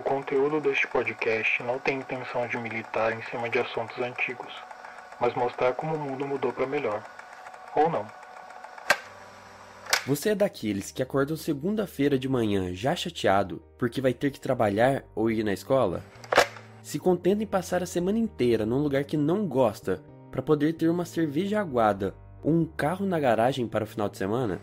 O conteúdo deste podcast não tem intenção de militar em cima de assuntos antigos, mas mostrar como o mundo mudou para melhor. Ou não. Você é daqueles que acordam segunda-feira de manhã já chateado porque vai ter que trabalhar ou ir na escola? Se contenta em passar a semana inteira num lugar que não gosta para poder ter uma cerveja aguada ou um carro na garagem para o final de semana?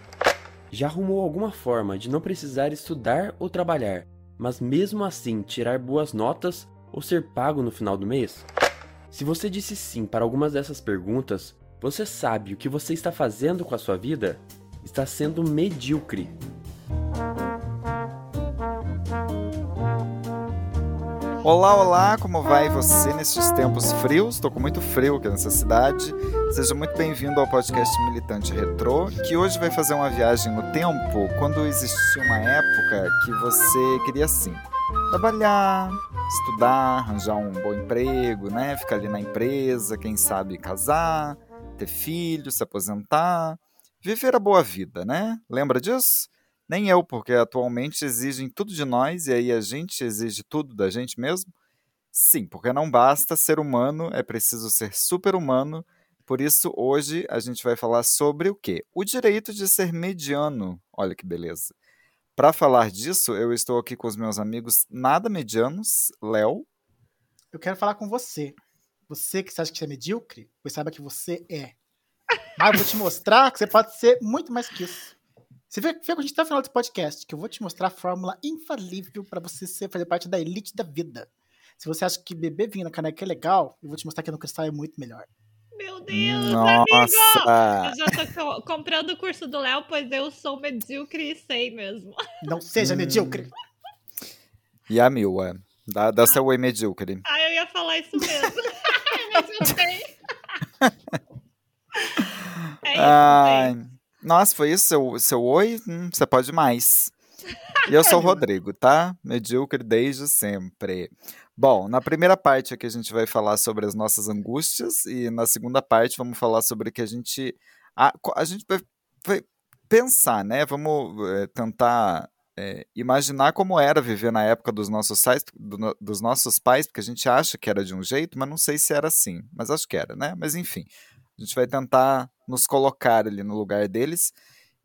Já arrumou alguma forma de não precisar estudar ou trabalhar, mas mesmo assim tirar boas notas ou ser pago no final do mês? Se você disse sim para algumas dessas perguntas, você sabe o que você está fazendo com a sua vida? Está sendo medíocre. Olá, olá, como vai você nesses tempos frios? Estou com muito frio aqui nessa cidade. Seja muito bem-vindo ao podcast Militante Retrô, que hoje vai fazer uma viagem no tempo quando existia uma época que você queria assim, trabalhar, estudar, arranjar um bom emprego, né? Ficar ali na empresa, quem sabe casar, ter filhos, se aposentar, viver a boa vida, né? Lembra disso? Nem eu, porque atualmente exigem tudo de nós e aí a gente exige tudo da gente mesmo? Sim, porque não basta ser humano, é preciso ser super-humano. Por isso, hoje a gente vai falar sobre o quê? O direito de ser mediano. Olha que beleza. Para falar disso, eu estou aqui com os meus amigos nada medianos, Léo. Eu quero falar com você. Você que acha que você é medíocre, pois saiba que você é. Mas eu vou te mostrar que você pode ser muito mais que isso. Você vê, vê com a gente até o final desse podcast, que eu vou te mostrar a fórmula infalível para você ser, fazer parte da elite da vida. Se você acha que beber vinho na caneca é legal, eu vou te mostrar que no cristal é muito melhor. Meu Deus, Nossa. amigo! Eu já tô comprando o curso do Léo, pois eu sou medíocre e sei mesmo. Não seja Hum. medíocre. E a Mil, é. Dá, dá seu oi medíocre. Ah, eu ia falar isso mesmo. Mas eu sei. É isso, Ai. Nossa, foi isso? Seu, seu oi? Hum, você pode mais. E eu sou o Rodrigo, tá? Medíocre desde sempre. Bom, na primeira parte aqui a gente vai falar sobre as nossas angústias e na segunda parte vamos falar sobre o que a gente a, a gente vai, vai pensar, né? Vamos eh, tentar eh, imaginar como era viver na época dos nossos, pais, do dos nossos pais, porque a gente acha que era de um jeito, mas não sei se era assim. Mas acho que era, né? Mas enfim, a gente vai tentar nos colocar ali no lugar deles.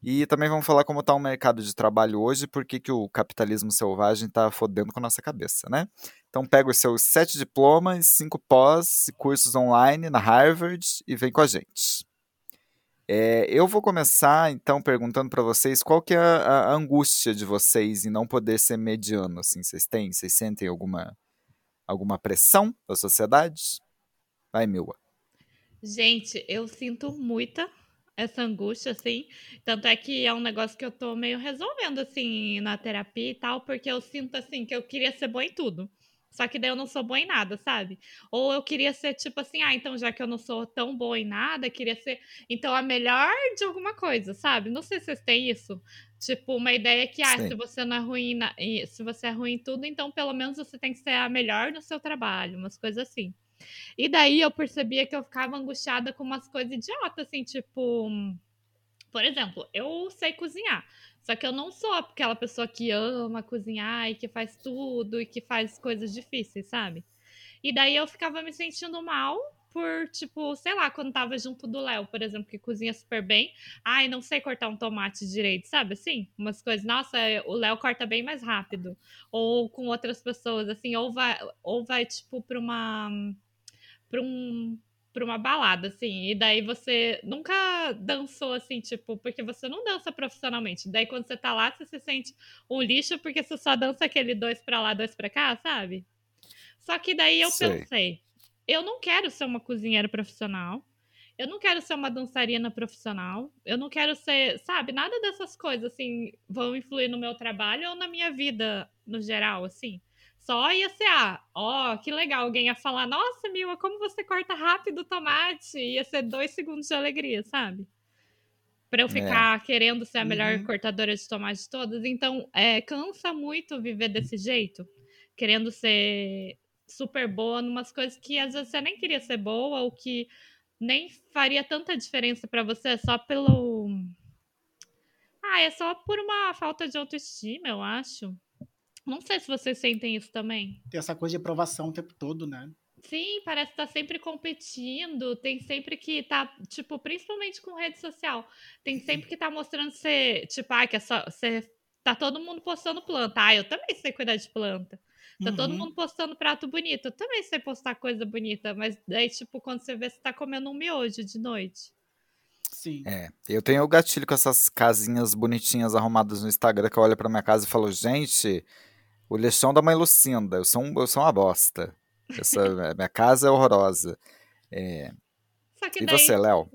E também vamos falar como está o mercado de trabalho hoje, porque que o capitalismo selvagem está fodendo com a nossa cabeça, né? Então pega os seus sete diplomas, cinco pós e cursos online na Harvard e vem com a gente. É, eu vou começar então perguntando para vocês qual que é a, a angústia de vocês em não poder ser mediano, assim, vocês têm? Vocês sentem alguma alguma pressão da sociedade? Vai, Milwa. Gente, eu sinto muita essa angústia, assim. Tanto é que é um negócio que eu tô meio resolvendo, assim, na terapia e tal, porque eu sinto, assim, que eu queria ser boa em tudo. Só que daí eu não sou boa em nada, sabe? Ou eu queria ser tipo assim, ah, então já que eu não sou tão boa em nada, queria ser, então, a melhor de alguma coisa, sabe? Não sei se vocês têm isso. Tipo, uma ideia que, ah, Sim. se você não é ruim, na... se você é ruim em tudo, então pelo menos você tem que ser a melhor no seu trabalho, umas coisas assim. E daí eu percebia que eu ficava angustiada com umas coisas idiotas, assim, tipo. Por exemplo, eu sei cozinhar. Só que eu não sou aquela pessoa que ama cozinhar e que faz tudo e que faz coisas difíceis, sabe? E daí eu ficava me sentindo mal por, tipo, sei lá, quando tava junto do Léo, por exemplo, que cozinha super bem. Ai, não sei cortar um tomate direito, sabe? Assim, umas coisas. Nossa, o Léo corta bem mais rápido. Ou com outras pessoas, assim, ou vai, ou vai tipo, pra uma pra, um, pra uma balada, assim. E daí você nunca dançou, assim, tipo, porque você não dança profissionalmente. Daí quando você tá lá, você se sente um lixo porque você só dança aquele dois pra lá, dois pra cá, sabe? Só que daí eu Sei. pensei, eu não quero ser uma cozinheira profissional. Eu não quero ser uma dançarina profissional. Eu não quero ser, sabe, nada dessas coisas assim vão influir no meu trabalho ou na minha vida no geral, assim. Só ia ser, ah, ó, que legal. Alguém ia falar, nossa, Mila, como você corta rápido o tomate. Ia ser dois segundos de alegria, sabe? Pra eu ficar querendo ser a melhor Uhum. cortadora de tomate de todas. Então, é, cansa muito viver desse jeito. Querendo ser super boa numas coisas que às vezes você nem queria ser boa ou que nem faria tanta diferença pra você só pelo. Ah, é só por uma falta de autoestima, eu acho. Não sei se vocês sentem isso também. Tem essa coisa de aprovação o tempo todo, né? Sim, parece estar tá sempre competindo, tem sempre que tá, tipo, principalmente com rede social, tem sempre que tá mostrando ser, tipo, ah, que é só, você, tá todo mundo postando planta, ah, eu também sei cuidar de planta. Tá uhum. todo mundo postando prato bonito, eu também sei postar coisa bonita, mas daí, tipo, quando você vê, você tá comendo um miojo de noite. Sim. É, eu tenho o gatilho com essas casinhas bonitinhas arrumadas no Instagram que eu olho pra minha casa e falo, gente, o lixão da mãe Lucinda, eu sou, um, eu sou uma bosta. Essa, minha casa é horrorosa. É... e daí, você, Léo?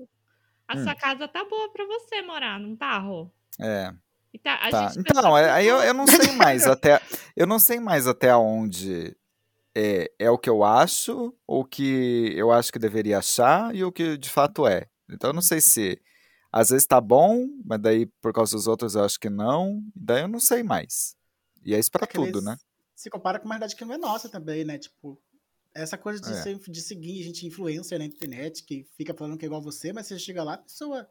A hum. sua casa tá boa pra você morar, não tá, Rô? É. Tá, tá. Então, aí eu, eu não sei mais até. Eu não sei mais até onde é, é o que eu acho, ou o que eu acho que deveria achar, e o que de fato é. Então eu não sei se às vezes tá bom, mas daí por causa dos outros eu acho que não. Daí eu não sei mais. E é isso pra é tudo, né? Se compara com uma realidade que não é nossa também, né? Tipo, essa coisa de, é. ser, de seguir gente influencer na internet, que fica falando que é igual você, mas você chega lá, a pessoa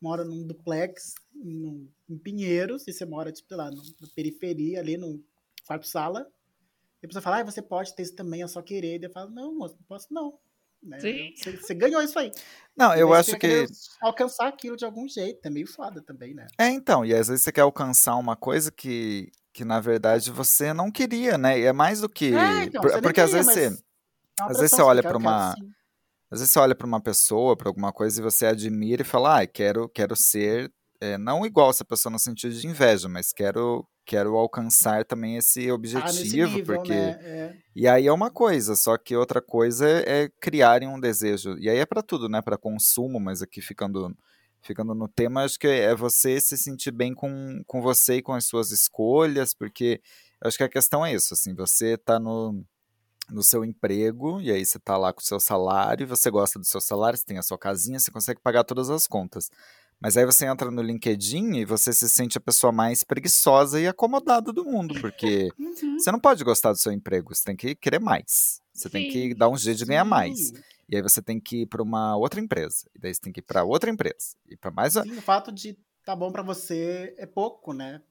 mora num duplex num, em Pinheiros, e você mora, tipo, lá, no, na periferia, ali no quarto-sala, e a pessoa fala, ah, você pode ter isso também, é só querer. E eu falo, não, moço, não posso não. Né? Você, você, ganhou isso aí. Não, eu acho que. Alcançar aquilo de algum jeito, é meio foda também, né? É, então, e às vezes você quer alcançar uma coisa que, que na verdade você não queria, né? E é mais do que. É, então, porque às vezes você. É às vezes você olha para uma. Às vezes você olha para uma pessoa, para alguma coisa e você admira e fala, ah, quero, quero ser, é, não igual essa pessoa no sentido de inveja, mas quero, quero alcançar também esse ah, objetivo, ah, nível, porque né? é. e aí é uma coisa, só que outra coisa é, é criarem um desejo e aí é para tudo, né, para consumo, mas aqui ficando ficando no tema, acho que é você se sentir bem com, com você e com as suas escolhas, porque acho que a questão é isso, assim, você tá no no seu emprego, e aí você está lá com o seu salário, você gosta do seu salário, você tem a sua casinha, você consegue pagar todas as contas. Mas aí você entra no LinkedIn e você se sente a pessoa mais preguiçosa e acomodada do mundo, porque uhum. você não pode gostar do seu emprego, você tem que querer mais. Você Sim. tem que dar um jeito de ganhar mais. E aí você tem que ir para uma outra empresa. E daí você tem que ir para outra empresa. E para mais. Sim, o fato de tá bom para você é pouco, né?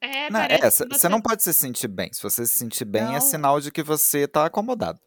É, não, é, você... você não pode se sentir bem. Se você se sentir bem, é não. é sinal de que você tá acomodado.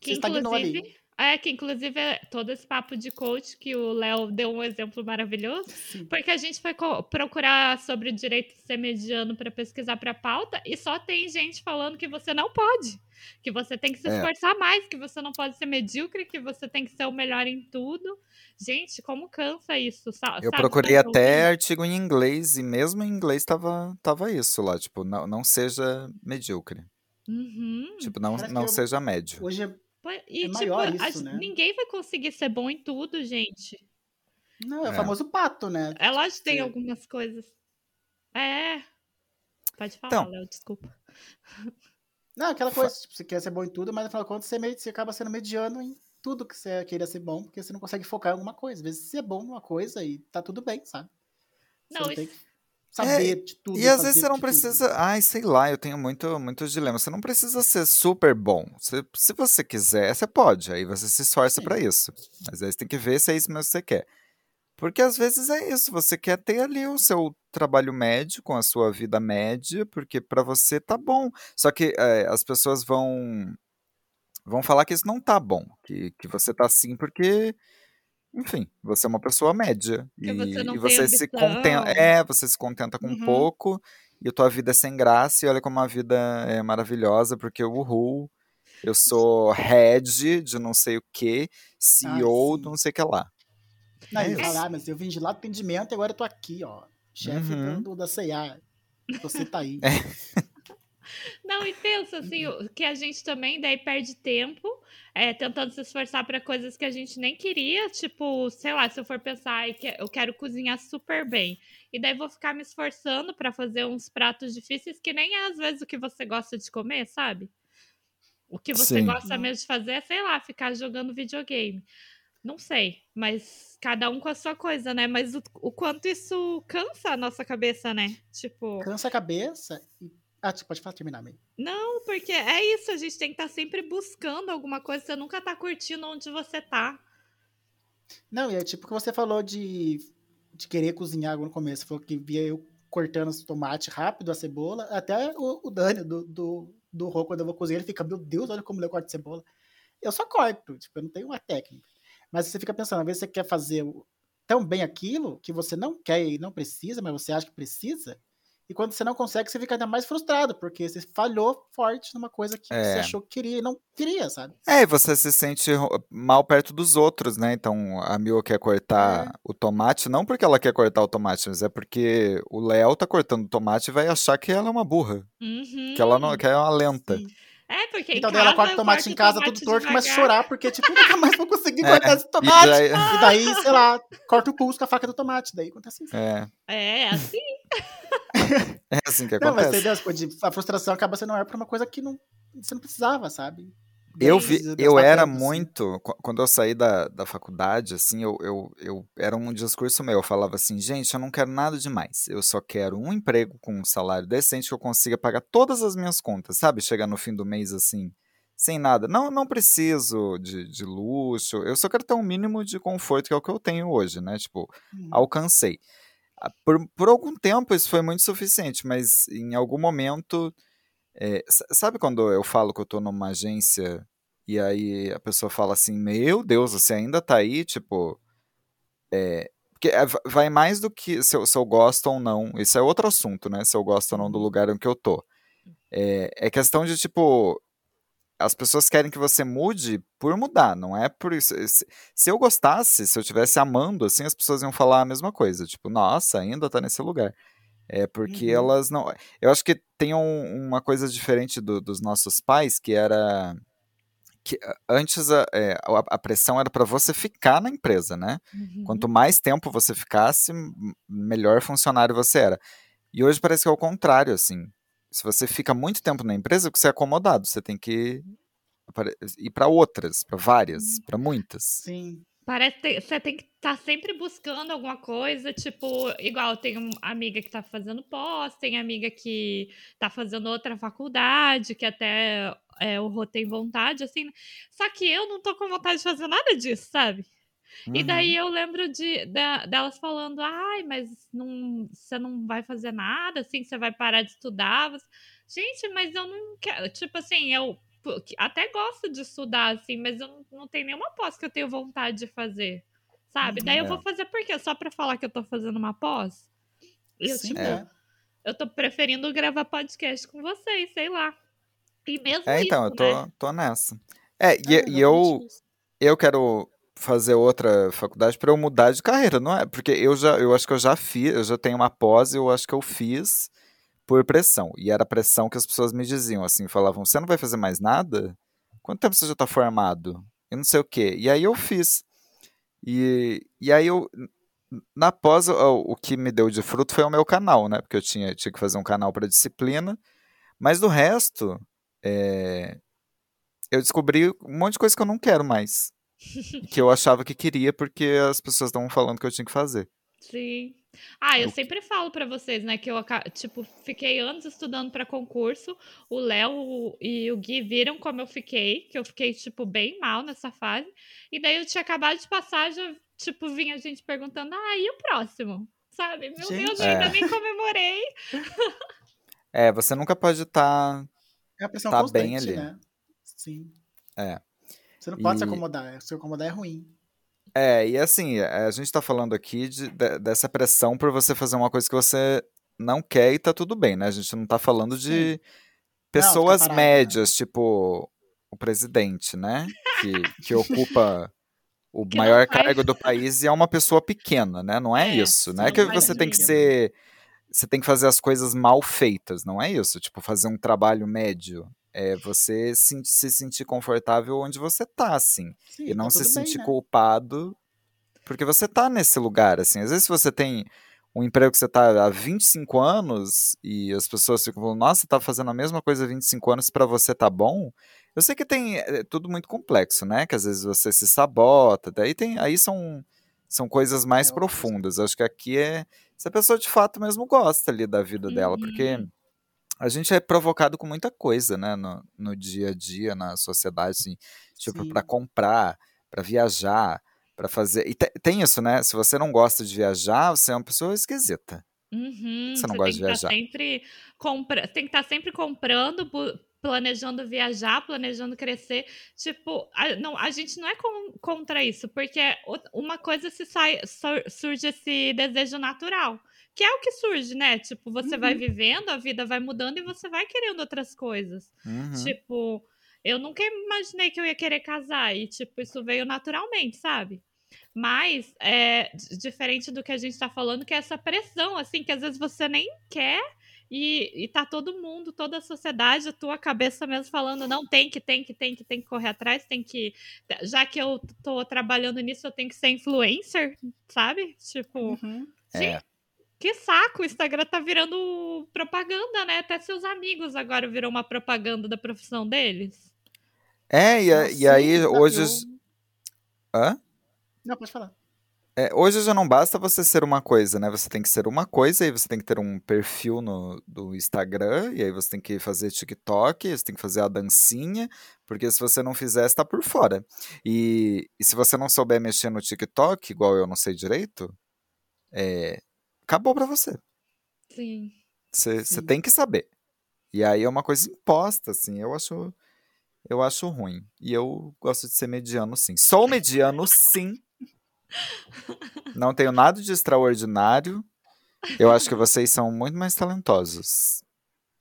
Que, inclusive, é, que inclusive é todo esse papo de coach que o Léo deu um exemplo maravilhoso, Sim. porque a gente foi procurar sobre o direito de ser mediano para pesquisar para pauta e só tem gente falando que você não pode, que você tem que se é. esforçar é. mais, que você não pode ser medíocre, que você tem que ser o melhor em tudo. Gente, como cansa isso, sabe? Eu procurei até artigo em inglês e mesmo em inglês tava, tava isso lá, tipo, não, não seja medíocre. Uhum. Tipo, não, não seja médio. Hoje é e, é tipo, maior isso, né? ninguém vai conseguir ser bom em tudo, gente. Não, é, é. o famoso pato, né? É lógico que tem algumas coisas. É. Pode falar, então, Léo, desculpa. Não, aquela coisa, tipo, você quer ser bom em tudo, mas afinal de contas você, meio, você acaba sendo mediano em tudo que você queria ser bom, porque você não consegue focar em alguma coisa. Às vezes você é bom numa coisa e tá tudo bem, sabe? Você não, isso... que saber é, de tudo. E às vezes você não precisa. Tudo. Ai, sei lá, eu tenho muito, muitos dilemas. Você não precisa ser super bom. Você, se você quiser, você pode. Aí você se esforça para isso. Mas aí você tem que ver se é isso mesmo que você quer. Porque às vezes é isso, você quer ter ali o seu trabalho médio com a sua vida média, porque para você tá bom. Só que é, as pessoas vão vão falar que isso não tá bom, que, que você tá assim porque enfim, você é uma pessoa média. e você, e você se contenta. É, você se contenta com uhum. pouco e a tua vida é sem graça, e olha como a vida é maravilhosa, porque o uhul, eu sou head de não sei o que, CEO do não sei o que lá. Não, é falar, mas eu vim de lá do atendimento e agora eu tô aqui, ó. Chefe uhum. do, da CIA. Você tá aí. É. Não, e pensa assim, que a gente também daí perde tempo é, tentando se esforçar para coisas que a gente nem queria, tipo, sei lá, se eu for pensar, eu quero cozinhar super bem, e daí vou ficar me esforçando para fazer uns pratos difíceis que nem é às vezes o que você gosta de comer, sabe? O que você Sim. gosta mesmo de fazer é, sei lá, ficar jogando videogame. Não sei, mas cada um com a sua coisa, né? Mas o, o quanto isso cansa a nossa cabeça, né? Tipo. Cansa a cabeça e ah, você pode falar, terminar, meio. Não, porque é isso, a gente tem que estar tá sempre buscando alguma coisa, você nunca tá curtindo onde você tá. Não, e é tipo que você falou de, de querer cozinhar no começo, falou que via eu cortando o tomate rápido, a cebola. Até o, o Dani, do, do, do Rô, quando eu vou cozinhar, ele fica, meu Deus, olha como eu corto cebola. Eu só corto, tipo, eu não tenho uma técnica. Mas você fica pensando, às vezes você quer fazer tão bem aquilo que você não quer e não precisa, mas você acha que precisa. E quando você não consegue, você fica ainda mais frustrado, porque você falhou forte numa coisa que é. você achou que queria e não queria, sabe? É, e você se sente mal perto dos outros, né? Então a Mil quer cortar é. o tomate, não porque ela quer cortar o tomate, mas é porque o Léo tá cortando o tomate e vai achar que ela é uma burra. Uhum. Que ela não que é uma lenta. Sim. É, porque Então daí ela corta eu tomate em casa, tomate tudo torto, começa a chorar, porque, tipo, nunca mais vou conseguir É, cortar esse E tomate. daí, E daí, sei lá, corta o pulso com a faca do tomate. Daí acontece isso. é, É, assim. é assim que Não, mas acontece. entendeu? Tipo, a frustração acaba sendo maior por uma coisa que não, você não precisava, sabe? Eu vi, eu era assim. muito, qu- quando eu saí da, da faculdade, assim, eu, eu, eu era um discurso meu, eu falava assim, gente, eu não quero nada demais, eu só quero um emprego com um salário decente que eu consiga pagar todas as minhas contas, sabe? Chegar no fim do mês assim, sem nada. Não, não preciso de, de luxo, eu só quero ter um mínimo de conforto, que é o que eu tenho hoje, né? Tipo, Hum. alcancei. Ah, Por, por algum tempo isso foi muito suficiente, mas em algum momento. É, sa- sabe quando eu falo que eu tô numa agência e aí a pessoa fala assim: Meu Deus, você ainda tá aí? Tipo. É, porque é, va- vai mais do que se eu, se eu gosto ou não. Isso é outro assunto, né? Se eu gosto ou não do lugar em que eu tô. É, é questão de, tipo. As pessoas querem que você mude por mudar, não é por isso. Se, se eu gostasse, se eu estivesse amando, assim, as pessoas iam falar a mesma coisa. Tipo, nossa, ainda tá nesse lugar. É porque Uhum. elas não. Eu acho que tem um- uma coisa diferente do- dos nossos pais, que era. que antes a, é, a- a pressão era para você ficar na empresa, né? Uhum. Quanto mais tempo você ficasse, melhor funcionário você era. E hoje parece que é o contrário, assim. Se você fica muito tempo na empresa, você é acomodado, você tem que ir para outras, para várias, para muitas. Sim. Parece que você tem que estar sempre buscando alguma coisa, tipo, igual tem uma amiga que tá fazendo pós, tem amiga que tá fazendo outra faculdade, que até é, o Rô tem vontade, assim. Só que eu não tô com vontade de fazer nada disso, sabe? E Uhum. daí eu lembro de, da- delas falando, ai, mas não, você não vai fazer nada, assim, você vai parar de estudar. Você- Gente, mas eu não quero. Tipo assim, eu até gosto de estudar, assim, mas eu não, não tenho nenhuma pós que eu tenho vontade de fazer. Sabe? Uhum. daí eu É. vou fazer por quê? Só pra falar que eu tô fazendo uma pós? Eu, Sim, tipo, é. eu tô preferindo gravar podcast com vocês, sei lá. E mesmo É, então, eu isso, tô, né? tô nessa. É, e, É, e eu, isso. eu quero fazer outra faculdade para eu mudar de carreira, não é? Porque eu já, eu acho que eu já fiz, eu já tenho uma pós, e eu acho que eu fiz por pressão. E era pressão que as pessoas me diziam, assim, falavam: "Você não vai fazer mais nada? Quanto tempo você já tá formado?" Eu não sei o quê. E aí eu fiz. E, e aí eu na pós o, o que me deu de fruto foi o meu canal, né? Porque eu tinha, tinha que fazer um canal para disciplina, mas do resto é, eu descobri um monte de coisa que eu não quero mais. que eu achava que queria porque as pessoas estavam falando que eu tinha que fazer. Sim. Ah, eu Eu- sempre falo pra vocês, né, que eu, tipo, fiquei anos estudando pra concurso. O Léo e o Gui viram como eu fiquei, que eu fiquei, tipo, bem mal nessa fase. E daí eu tinha acabado de passar, já, tipo, vinha gente perguntando, ah, e o próximo? Sabe? Meu Gente. Deus, eu ainda É. nem comemorei. É, você nunca pode estar. É a pressão Tá bem ali. né? Sim. É. Você não pode se E- acomodar. Se acomodar é ruim. É, e assim, a gente tá falando aqui de- de- dessa pressão por você fazer uma coisa que você não quer e tá tudo bem, né? A gente não tá falando de Sim. pessoas parado, né? médias, tipo o presidente, né? Que, que ocupa o Que não maior faz- cargo do país e é uma pessoa pequena, né? Não é, É, isso. Não sim, é que não você tem que ser. Você tem que fazer as coisas mal feitas, não é isso? Tipo, fazer um trabalho médio. É você se, se sentir confortável onde você tá, assim. Sim, E não tá se tudo bem, sentir né? culpado porque você tá nesse lugar, assim. Às vezes você tem um emprego que você tá há 25 anos e as pessoas ficam falando, nossa, você tá fazendo a mesma coisa há 25 anos pra você tá bom. Eu sei que tem é tudo muito complexo, né? Que às vezes você se sabota, daí tem, aí são são coisas mais É, profundas. Acho que aqui é se a pessoa de fato mesmo gosta ali da vida dela, porque Uhum. A gente é provocado com muita coisa, né, no, no dia a dia, na sociedade, assim, tipo, para comprar, para viajar, para fazer. E te- tem isso, né? Se você não gosta de viajar, você é uma pessoa esquisita. Uhum, Você não você gosta de estar viajar. sempre compra... tem que estar sempre comprando, planejando viajar, planejando crescer. Tipo, a, não, a gente não é con- contra isso, porque o- uma coisa se sai, sur- surge esse desejo natural, que é o que surge, né? Tipo, você vai Uhum. vivendo, a vida vai mudando e você vai querendo outras coisas. Uhum. Tipo, eu nunca imaginei que eu ia querer casar e, tipo, isso veio naturalmente, sabe? Mas é diferente do que a gente tá falando, que é essa pressão, assim, que às vezes você nem quer e, e tá todo mundo, toda a sociedade, a tua cabeça mesmo falando, não, tem que, tem que, tem que, tem que correr atrás, tem que. Já que eu tô trabalhando nisso, eu tenho que ser influencer, sabe? Tipo, Uhum. É. que saco, o Instagram tá virando propaganda, né? Até seus amigos agora virou uma propaganda da profissão deles. É, e, a- e aí hoje. eu- Hã? Não, pode falar. É, hoje já não basta você ser uma coisa, né? Você tem que ser uma coisa, e aí você tem que ter um perfil no do Instagram, e aí você tem que fazer TikTok, você tem que fazer a dancinha, porque se você não fizer, você tá por fora. E, e se você não souber mexer no TikTok, igual eu não sei direito, é, acabou pra você. Sim. Você tem que saber. E aí é uma coisa imposta, assim, eu acho, eu acho ruim. E eu gosto de ser mediano, sim. Sou mediano, sim. Não tenho nada de extraordinário. Eu acho que vocês são muito mais talentosos.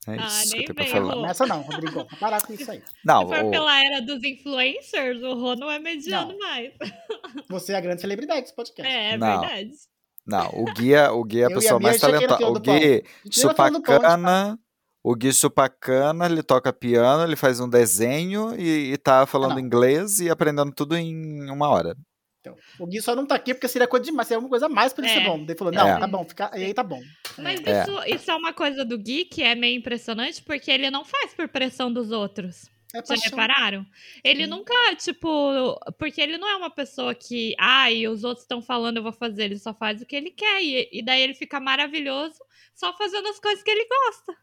É Ah, isso que nem eu tenho pra falar. Rô. Começa não, Rodrigo. Parar com isso aí. Não, Se for o- pela era dos influencers, o Rô não é mediano Não. mais. Você é a grande celebridade desse podcast. É, é Não. verdade. Não, o Gui é, o Gui é a a pessoa Mia mais talentosa. O. Gui A gente vai chupa falando do pão, a gente cana. O Gui chupa cana, ele toca piano, ele faz um desenho e, e tá falando não. inglês e aprendendo tudo em uma hora. Então, o Gui só não tá aqui porque seria coisa demais, seria uma coisa a mais pra ele É. ser bom. Ele falou, não, É. tá bom, fica, e aí tá bom. Mas É. isso, isso é uma coisa do Gui que é meio impressionante, porque ele não faz por pressão dos outros. É Já repararam? Ele Sim. nunca, tipo. Porque ele não é uma pessoa que. Ai, os outros estão falando, eu vou fazer. Ele só faz o que ele quer. E, e daí ele fica maravilhoso só fazendo as coisas que ele gosta.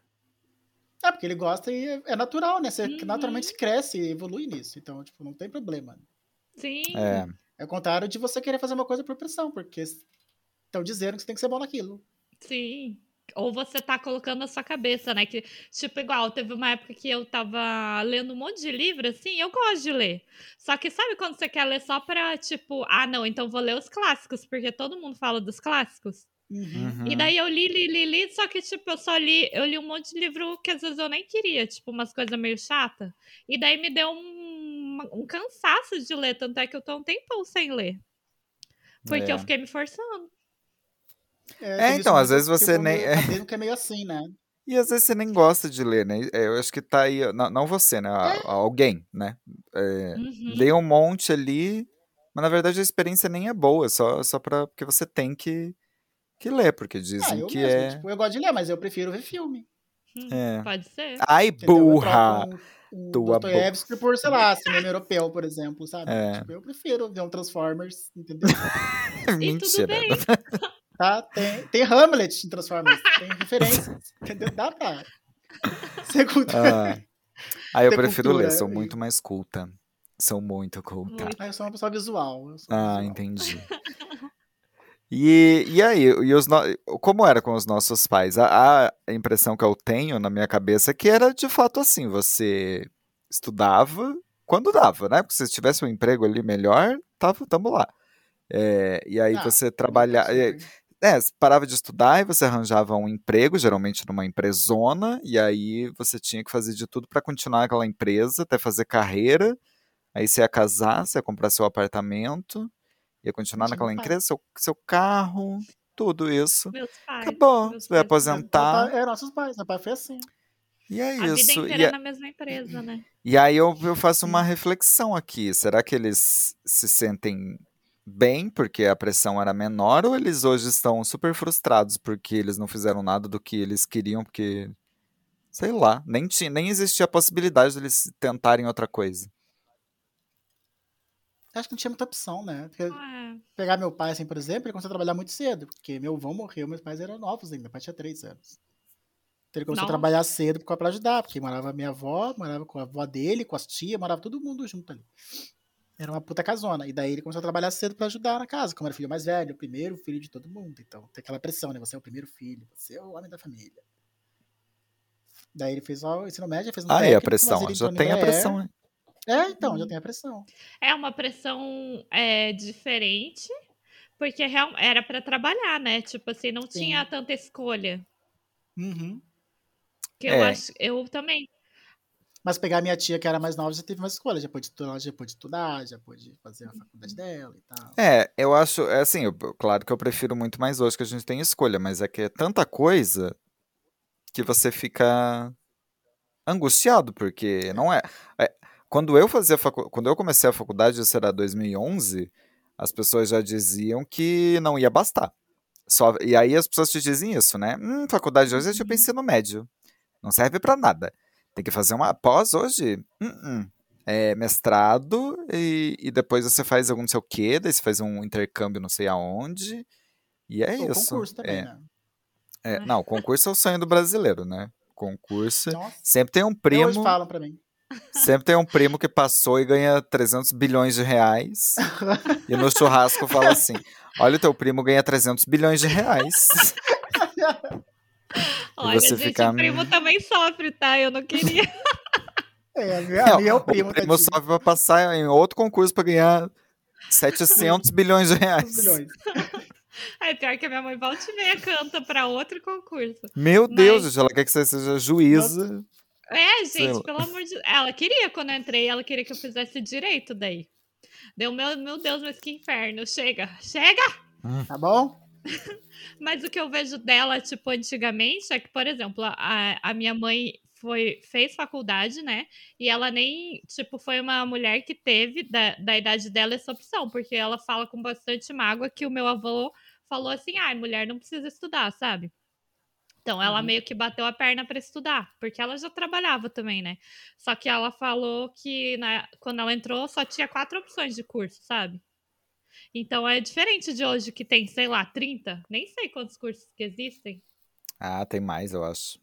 É, porque ele gosta e é- é natural, né? Você Uhum. naturalmente cresce e evolui nisso. Então, tipo, não tem problema. Sim. É, É o contrário de você querer fazer uma coisa por pressão, porque estão dizendo que você tem que ser bom naquilo. Sim. Ou você tá colocando na sua cabeça, né? Que, tipo, igual, teve uma época que eu tava lendo um monte de livro, assim, eu gosto de ler. Só que sabe quando você quer ler só pra, tipo, ah, não, então vou ler os clássicos, porque todo mundo fala dos clássicos. uhum. E daí eu li, li, li, li, só que, tipo, eu só li, eu li um monte de livro que às vezes eu nem queria, tipo, umas coisas meio chata. E daí me deu um, um cansaço de ler, tanto é que eu tô um tempão sem ler. Porque É. eu fiquei me forçando. É, isso então, às vezes você nem- acadêmico que é meio assim, né? E às vezes você nem gosta de ler, né? É, Eu acho que tá aí, não, não você, né? A- Alguém, né? É, Uhum. lê um monte ali, mas na verdade a experiência nem é boa, só, só pra, porque você tem que, que ler, porque Ah, dizem eu que mesmo. é, Tipo, eu gosto de ler, mas eu prefiro ver filme. é. Pode ser. Ai, burra! troco um, um Tua Dostoiévski por, sei lá, cinema europeu, por exemplo, sabe? É. Tipo, eu prefiro ver um Transformers, entendeu? E tudo Mentira. Tá? Tem, tem Hamlet em Transformers, tem referências, entendeu? Dá pra cultura. Ah, ah, eu prefiro ler, cultura. sou muito mais culta. Sou muito culta. Muito. Ah, eu sou uma pessoa visual. Ah, visual. entendi. E, e aí, e os no- como era com os nossos pais? A, a impressão que eu tenho na minha cabeça é que era de fato assim: você estudava quando dava, né? Porque se tivesse um emprego ali melhor, tava, tamo lá. É, e aí Ah, você trabalhava. É, parava de estudar e você arranjava um emprego, geralmente numa empresona, e aí você tinha que fazer de tudo para continuar aquela empresa, até fazer carreira. Aí você ia casar, você ia comprar seu apartamento, ia continuar naquela empresa, seu, seu carro, tudo isso. Meus pais. Acabou, meus você vai aposentar, pai- É, nossos pais. Meu pai foi assim. e é A vida isso. inteira E, a- na mesma empresa, né? e aí eu, eu faço uma reflexão aqui: será que eles se sentem bem porque a pressão era menor, ou eles hoje estão super frustrados porque eles não fizeram nada do que eles queriam, porque sei lá, nem, tinha, nem existia a possibilidade de eles tentarem outra coisa. Acho que não tinha muita opção, né? Porque É. pegar meu pai, assim, por exemplo, ele começou a trabalhar muito cedo, porque meu avô morreu, meus pais eram novos ainda, meu pai tinha três anos. Então ele começou Nossa. a trabalhar cedo pra ajudar, porque morava minha avó, morava com a avó dele, com as tias, morava todo mundo junto ali. Era uma puta casona. E daí ele começou a trabalhar cedo pra ajudar na casa, como era o filho mais velho, o primeiro filho de todo mundo. Então tem aquela pressão, né? Você é o primeiro filho, você é o homem da família. Daí ele fez o ensino médio, fez um Ah, e a técnico, pressão? Já tem a pressão, né? É, então, Uhum. já tem a pressão. É uma pressão é, diferente, porque real- era pra trabalhar, né? Tipo assim, não Sim. tinha tanta escolha. Uhum. Que eu É. acho, eu também. Mas pegar minha tia, que era mais nova, já teve mais escolha. Já pôde estudar, já pôde estudar, já pôde fazer a faculdade dela e tal. É, eu acho, é assim, eu- claro que eu prefiro muito mais hoje que a gente tem escolha, mas é que é tanta coisa que você fica angustiado, porque não é, é- quando eu fazia facu, quando eu comecei a faculdade, isso era 2011, as pessoas já diziam que não ia bastar. Só, e aí as pessoas te dizem isso, né? Hum, faculdade hoje é tipo ensino médio. Não serve pra nada. Tem que fazer uma pós hoje. Hum, hum. É mestrado e, e depois você faz algum não sei o quê, daí você faz um intercâmbio não sei aonde. E é Ou isso. concurso também, É, né? é, não, concurso é o sonho do brasileiro, né? Concurso. Nossa, Sempre tem um até hoje primo, falam pra mim. sempre tem um primo que passou e ganha 300 bilhões de reais. e no churrasco fala assim: "Olha, o teu primo ganha 300 bilhões de reais". Olha, você gente, fica, o primo também sofre, tá? Eu não queria. É, a minha, a minha é o primo, o primo tadinho. só vai passar em outro concurso para ganhar 700 bilhões de reais. bilhões. É pior que a minha mãe volta e meia canta pra outro concurso. Meu Deus, Mas- gente, ela quer que você seja juíza. É, gente, pelo amor de Deus. Ela queria quando eu entrei, ela queria que eu fizesse direito daí. Deu, meu, meu Deus, mas que inferno. Chega, chega! Tá bom? Mas o que eu vejo dela, tipo, antigamente, é que, por exemplo, a, a minha mãe foi, fez faculdade, né? E ela nem, tipo, foi uma mulher que teve, da, da idade dela, essa opção, porque ela fala com bastante mágoa que o meu avô falou assim: ai, mulher não precisa estudar, sabe? Então, ela Uhum. meio que bateu a perna para estudar, porque ela já trabalhava também, né? Só que ela falou que na- quando ela entrou só tinha quatro opções de curso, sabe? Então é diferente de hoje que tem, sei lá, 30, nem sei quantos cursos que existem. Ah, tem mais, eu acho.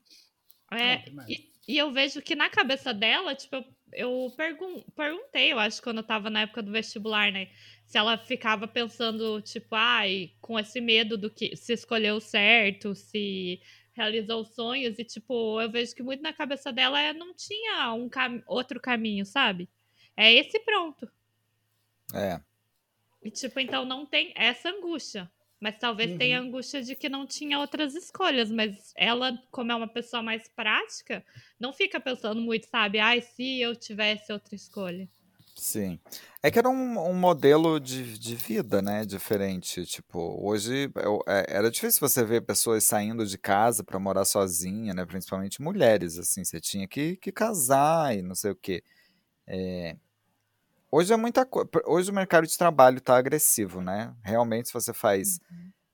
É, mais. e, e eu vejo que na cabeça dela, tipo, eu, eu pergun perguntei, eu acho, quando eu tava na época do vestibular, né? Se ela ficava pensando, tipo, ai, com esse medo do que se escolheu certo, se realizou sonhos, e tipo, eu vejo que muito na cabeça dela é, não tinha um cam outro caminho, sabe? É esse pronto. É. E, tipo, então não tem essa angústia. Mas talvez tenha a angústia de que não tinha outras escolhas. Mas ela, como é uma pessoa mais prática, não fica pensando muito, sabe? Ai, se eu tivesse outra escolha. Sim. É que era um, um modelo de, de vida, né? Diferente. Tipo, hoje eu- é- era difícil você ver pessoas saindo de casa para morar sozinha, né? Principalmente mulheres, assim. Você tinha que, que casar e não sei o quê. É, Hoje é muita coisa. Hoje o mercado de trabalho tá agressivo, né? Realmente, se você faz.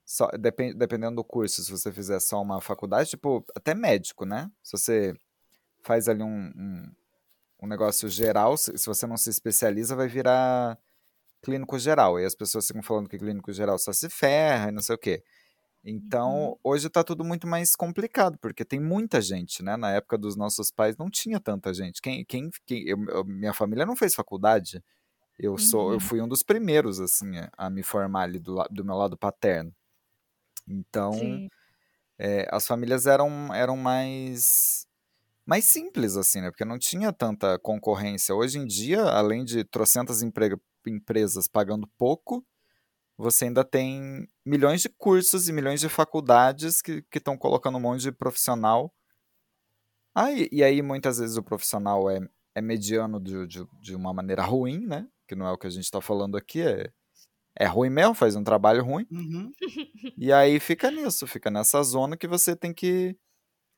Só, depen- dependendo do curso, se você fizer só uma faculdade, tipo, até médico, né? Se você faz ali um, um, um negócio geral, se, se você não se especializa, vai virar clínico geral. E as pessoas ficam falando que clínico geral só se ferra e não sei o quê. Então, hoje tá tudo muito mais complicado, porque tem muita gente, né? Na época dos nossos pais não tinha tanta gente. Quem, quem, quem- eu- eu- minha família não fez faculdade. Eu sou, eu Uhum. fui um dos primeiros, assim, a- me formar ali do, do meu lado paterno. Então, é, as famílias eram, eram mais, mais simples, assim, né? Porque não tinha tanta concorrência. Hoje em dia, além de trocentas empre- empresas pagando pouco, você ainda tem milhões de cursos e milhões de faculdades que estão colocando um monte de profissional. Ah, e, e aí muitas vezes o profissional é, é mediano de, de, de uma maneira ruim, né? Que não é o que a gente está falando aqui, é, é ruim mesmo, faz um trabalho ruim. Uhum. E aí fica nisso, fica nessa zona que você tem que.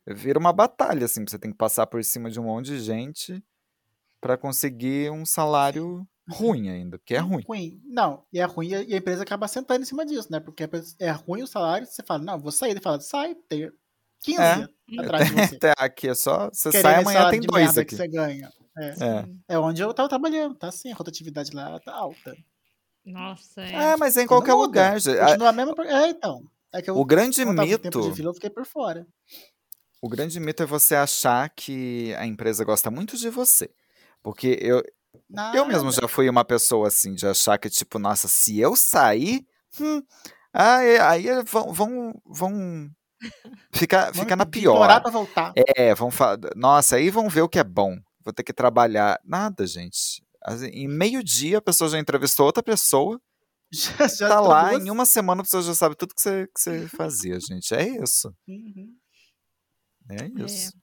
Vira uma batalha, assim, você tem que passar por cima de um monte de gente para conseguir um salário ruim ainda, porque é ruim. Ruim. Não, e é ruim e a- empresa acaba sentando em cima disso, né? Porque é ruim o salário, você fala, não, vou sair. Ele fala, sai, tem 15 É. atrás de você. Até aqui é só. Você Querendo sai amanhã, tem dois aqui. que você ganha. É. É. É onde eu tava trabalhando, tá assim, a rotatividade lá tá alta. Nossa, é. É, mas é em qualquer muda. lugar. Continua a mesma. É, então. É que eu, O grande mito. fila, eu fiquei por fora. O grande mito é você achar que a empresa gosta muito de você. Porque eu, Eu mesmo já fui uma pessoa assim, de achar que, tipo, nossa, se eu sair, hum, aí, aí é- vão, vão, vão ficar, ficar na pior. pra voltar. É, vão falar, nossa, aí vão ver o que é bom. Vou ter que trabalhar. Nada, gente. Assim, Em meio dia a pessoa já entrevistou outra pessoa, Já, já tá lá, duas- em uma semana a pessoa já sabe tudo que você, que você fazia, gente. É isso. Uhum. É isso.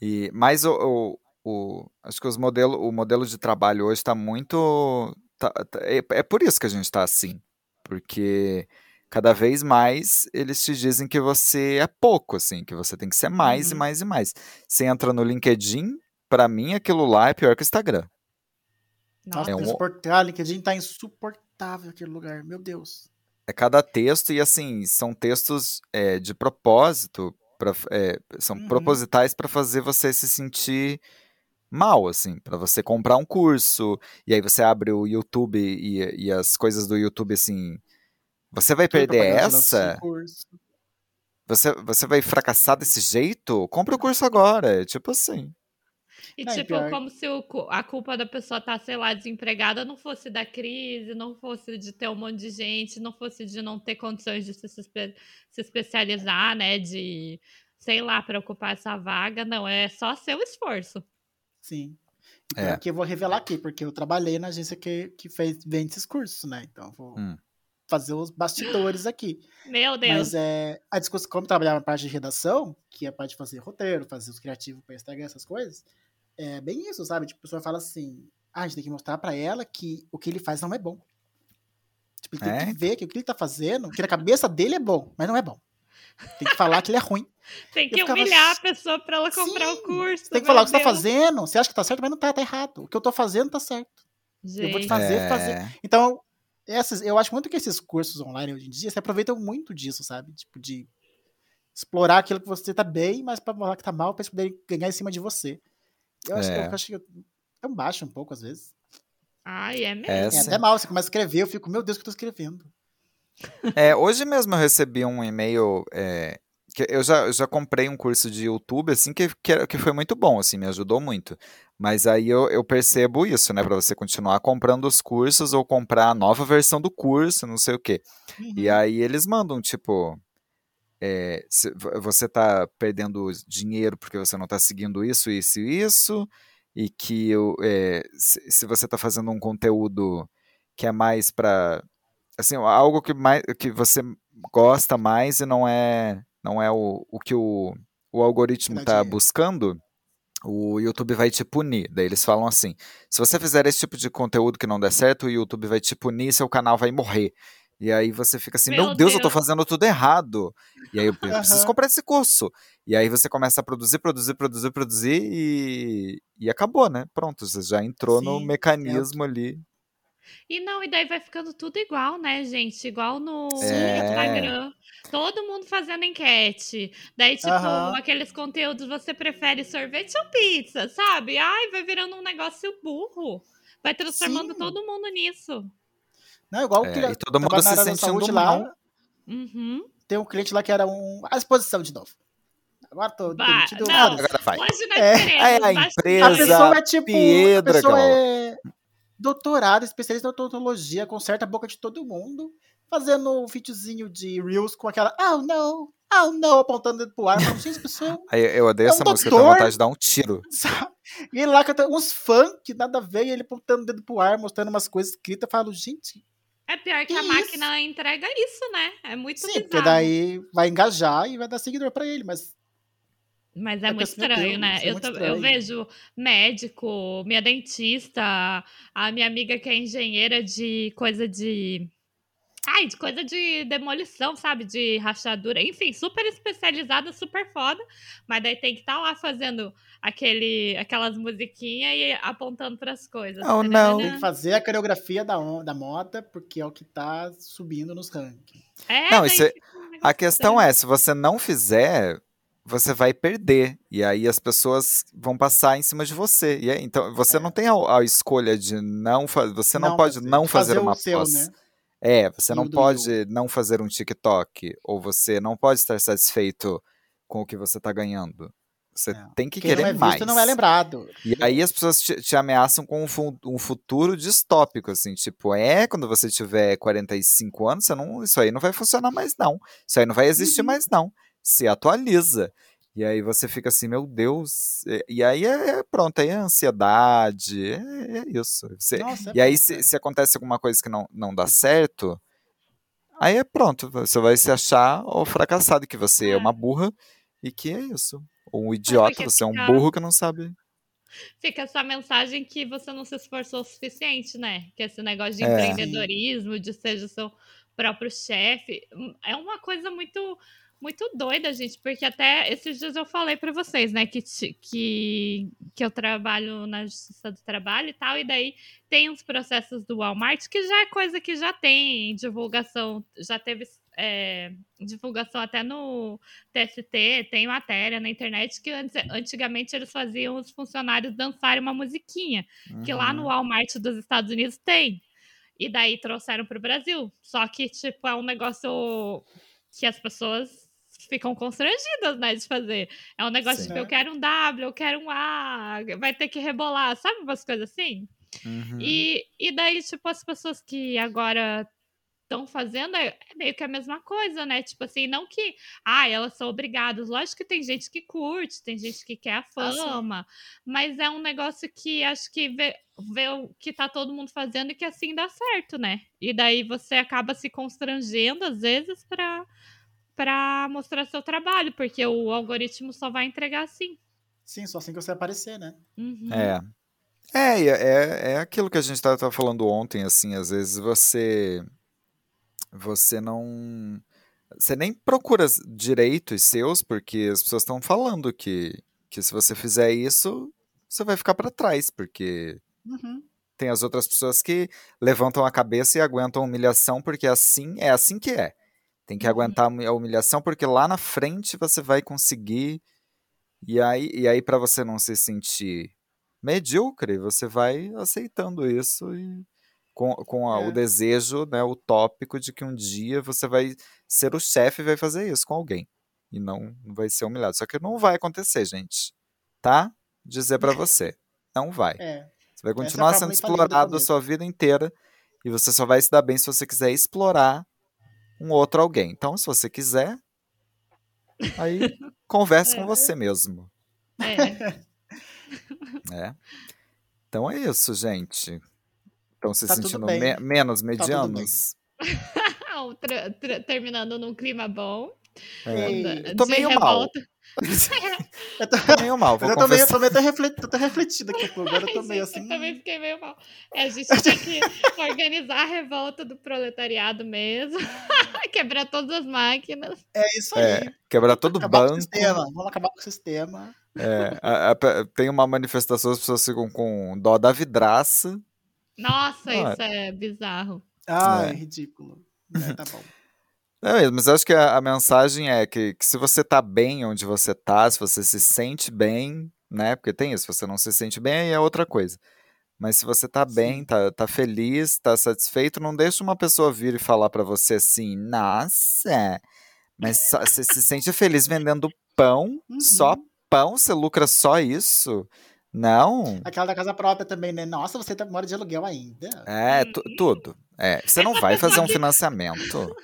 E, mas o, o, o- acho que os modelo, o modelo de trabalho hoje está muito. tá- tá- é, é por isso que a gente está assim. Porque cada vez mais eles te dizem que você é pouco, assim, que você tem que ser mais e Uhum. mais e mais. Você entra no LinkedIn, pra mim aquilo lá é pior que o Instagram. Nossa, É tá um- insuportável. LinkedIn tá insuportável aquele lugar. Meu Deus. É cada texto, e assim, são textos é, de propósito, pra, é, são Uhum. propositais para fazer você se sentir mal, assim, para você comprar um curso, e aí você abre o YouTube e, e as coisas do YouTube, assim, você vai perder essa? Você, você vai fracassar desse jeito? Compra o curso agora, é tipo assim. E Não, tipo, pior- como se o a culpa da pessoa estar, sei lá, desempregada não fosse da crise, não fosse de ter um monte de gente, não fosse de não ter condições de se, se espe- se especializar, né? De, sei lá, para ocupar essa vaga. Não, é só seu esforço. Sim. E É. que eu vou revelar aqui, porque eu trabalhei na agência que, que fez, vende esses cursos, né? Então, vou Hum. fazer os bastidores aqui. Meu Deus. Mas é, a discussão, como eu trabalhava na parte de redação, que é a parte de fazer roteiro, fazer os criativos para Instagram, essas coisas, é bem isso, sabe? Tipo, a pessoa fala assim, ah, a gente tem que mostrar para ela que o que ele faz não é bom. Tipo, ele tem É. que ver que o que ele tá fazendo, que na cabeça dele é bom, mas não é bom. Tem que falar que ele é ruim. Tem que eu ficava humilhar a pessoa para ela comprar o Sim, curso. Tem que falar o que você tá fazendo. Você acha que tá certo, mas não tá, tá errado. O que eu tô fazendo tá certo. Eu vou te Gente, fazer, fazer. É, Então, essas, eu acho muito que esses cursos online hoje em dia se aproveitam muito disso, sabe? Tipo, de explorar aquilo que você tá bem, mas pra falar que tá mal, pra eles poderem ganhar em cima de você. Eu acho, É. eu acho que eu, eu baixo um pouco às vezes. ai, é mesmo. É, É até mal, você começa a escrever, eu fico, meu Deus, o que eu tô escrevendo? É, hoje mesmo eu recebi um e-mail. é, que eu já, eu já comprei um curso de YouTube, assim, que, que, que foi muito bom, assim, me ajudou muito. Mas aí eu, eu percebo isso, né? Pra você continuar comprando os cursos ou comprar a nova versão do curso, não sei o quê. E Uhum. aí eles mandam, tipo. é, se- vo- você tá perdendo dinheiro porque você não tá seguindo isso, isso e isso. E que o- é, se, se você tá fazendo um conteúdo que é mais pra. Assim, algo que, mais, que você gosta mais e não é, não é o, o que o, o algoritmo tá dinheiro. buscando, o YouTube vai te punir. Daí eles falam assim: se você fizer esse tipo de conteúdo que não der certo, o YouTube vai te punir e seu canal vai morrer. E aí você fica assim, meu, Meu Deus, eu tô Deus. fazendo tudo errado. E aí eu preciso Aham. comprar esse curso. E aí você começa a produzir, produzir, produzir, produzir e, e acabou, né? Pronto, você já entrou no Sim, mecanismo ali. E não, e daí vai ficando tudo igual, né, gente? Igual no É. Instagram. Todo mundo fazendo enquete. Daí, tipo, Aham. aqueles conteúdos, você prefere sorvete ou pizza, sabe? Ai, vai virando um negócio burro. Vai transformando Sim. todo mundo nisso. Não, igual É, que e todo mundo se sentindo saúde lá, mal. Uhum. tem um cliente lá que era um. A exposição de novo. Agora tô Bah, demitido. não. Agora vai. Hoje É, queremos é a bastidores. A empresa- pessoa é tipo. Piedra, a pessoa é doutorado, especialista em odontologia, conserta a boca de todo mundo, fazendo um videozinho de Reels com aquela oh no, oh no, apontando o dedo pro ar. Eu falo, Gente, pessoa Aí eu odeio É um essa música, eu tenho doutor. vontade de dar um tiro. sabe? E ele lá cantando uns funk, nada a ver, e ele apontando o dedo pro ar, mostrando umas coisas escritas. Eu falo, gente, É pior que a Que máquina entrega isso, né? É muito sim, bizarro. porque daí vai engajar e vai dar seguidor pra ele, mas Mas é Eu muito estranho, Deus, né? é eu, muito tam- eu estranho. vejo médico, minha dentista, a minha amiga que é engenheira de coisa de. Ai, de coisa de demolição, sabe? De rachadura. Enfim, super especializada, super foda. Mas daí tem que estar lá fazendo aquele, aquelas musiquinhas e apontando pras coisas. Oh, não. tem que fazer a coreografia da, da moda, porque é o que tá subindo nos rankings. É, Não, isso é- A questão estranho. é, se você não fizer, você vai perder. E aí as pessoas vão passar em cima de você. E aí, então, você É. não tem a, a escolha de não fazer. Você não, Não pode fazer. não fazer Fazer uma seu, pós. né? É, você E não pode não fazer um TikTok. Ou você não pode estar satisfeito com o que você está ganhando. Você Não. tem que Quem querer não é visto mais. não é lembrado. E aí as pessoas te, te ameaçam com um, fu- um futuro distópico, assim, tipo, é, quando você tiver 45 anos, você não, isso aí não vai funcionar mais, não. Isso aí não vai existir Uhum. mais, não. Se atualiza. E aí você fica assim, meu Deus. E, e aí é, é pronto, aí é ansiedade, é, é isso. Você- Nossa, é e aí, se, né? se acontece alguma coisa que não, não dá certo, aí é pronto, você vai se achar o fracassado, que você é É. uma burra e que é isso. Ou um idiota, você é um burro que não sabe. Fica essa mensagem que você não se esforçou o suficiente, né? Que esse negócio de É. empreendedorismo, de seja o seu próprio chefe, hum, é uma coisa muito muito doida, gente, porque até esses dias eu falei pra vocês, né, que, que, que eu trabalho na Justiça do Trabalho e tal, e daí tem uns processos do Walmart que já é coisa que já tem divulgação, já teve é, divulgação até no TST, tem matéria na internet que antes- antigamente eles faziam os funcionários dançarem uma musiquinha, que lá no Uhum. Walmart dos Estados Unidos tem. E daí trouxeram pro Brasil. Só que, tipo, é um negócio que as pessoas ficam constrangidas, né, de fazer. É um negócio, Sim. tipo, eu quero um W, eu quero um A, vai ter que rebolar, sabe umas coisas assim? Uhum. E, e daí, tipo, as pessoas que agora estão fazendo é é meio que a mesma coisa, né? Tipo assim, não que, ah, elas são obrigadas. Lógico que tem gente que curte, tem gente que quer a Ah, fama, mas é um negócio que acho que vê, vê o que tá todo mundo fazendo e que assim dá certo, né? E daí você acaba se constrangendo, às vezes, pra, pra mostrar seu trabalho, porque o algoritmo só vai entregar assim. Sim, só assim que você aparecer, né? Uhum. É. É, e é, é aquilo que a gente estava falando ontem, assim, às vezes você você não você nem procura direitos seus porque as pessoas estão falando que que se você fizer isso, você vai ficar para trás, porque Uhum. tem as outras pessoas que levantam a cabeça e aguentam a humilhação porque assim é assim que é. Tem que Uhum. aguentar a humilhação porque lá na frente você vai conseguir e aí e aí para você não se sentir medíocre, você vai aceitando isso e com, com a- É. o desejo, né, utópico de que um dia você vai ser o chefe e vai fazer isso com alguém e não vai ser humilhado. Só que não vai acontecer, gente. Tá? Dizer pra você, não vai. É. Você vai é continuar sendo explorado a sua vida inteira e você só vai se dar bem se você quiser explorar um outro alguém. Então, se você quiser, aí converse com É. você mesmo, É. né? Então é isso, gente. Estão se Tá sentindo me- menos bem. medianos? Tra- terminando num clima bom. É. Eu tô meio mal. revolta. Eu tô, Tô meio mal, vou eu tô meio, confessar. tô refletido, tô até refletido aqui. Agora eu tô meio assim. Eu também fiquei meio mal. É, a gente tem que organizar a revolta do proletariado mesmo. Quebrar todas as máquinas. É isso aí. É, quebrar todo o acabar com o banco. sistema. Vamos acabar com o sistema. É, a- a- tem uma manifestação, as pessoas ficam com dó da vidraça. Nossa, Ah. isso é bizarro. Ai, É. ridículo. É, tá bom. É mas eu acho que a, a mensagem é que, que se você tá bem onde você tá, se você se sente bem, né? Porque tem isso, se você não se sente bem, aí é outra coisa. Mas se você tá bem, Sim. tá, tá feliz, tá satisfeito, não deixa uma pessoa vir e falar pra você assim, nossa, mas só- você se sente feliz vendendo pão, só Uhum. pão, você lucra só isso? Não. Aquela da casa própria também, né? Nossa, você tá, mora de aluguel ainda. É, tu- tudo. É, você não vai fazer um financiamento.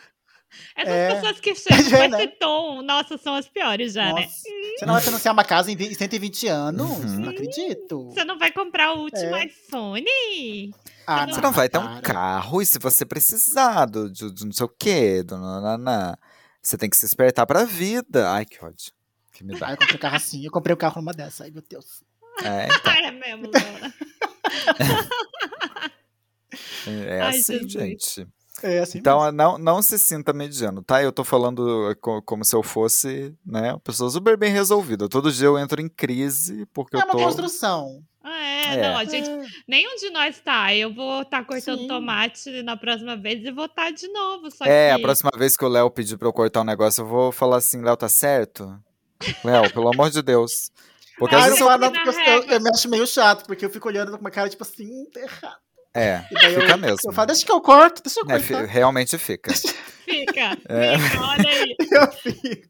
Essas É. pessoas que chegam É, com né? esse tom, nossa, são as piores já, né? Nossa. Você não vai financiar uma casa em vi- 120 anos? Uhum. Não acredito. Você não vai comprar o último É. iPhone? Ah, Você não vai ter um carro e se você precisar do, de, de não sei o quê, do nananã, você tem que se espertar pra vida. Ai, que ódio. Que me Ah, dá. eu comprei o carro assim. Eu comprei o carro numa dessa. Ai, meu Deus. É, então, é mesmo, Laura. é é Ai, assim, gente. É assim Então, não, não se sinta mediano, tá? Eu tô falando co- como se eu fosse, né, uma pessoa super bem resolvida. Todo dia eu entro em crise porque mesmo. É eu uma tô... construção. Ah, é, É. não, a gente. É. Nenhum de nós tá. Eu vou estar cortando Sim. tomate na próxima vez e vou estar de novo. Só É, que... a próxima vez que o Léo pedir pra eu cortar um negócio, eu vou falar assim, Léo, tá certo? Léo, pelo amor de Deus. Porque às Ah, eu não eu... não, porque eu, eu, me acho meio chato, porque eu fico olhando com uma cara, tipo assim, tá errado. É, fica eu, mesmo. eu falo, deixa que eu corto, deixa eu É, fi- cortar. realmente fica. Fica, É. fica, olha aí. Eu fico.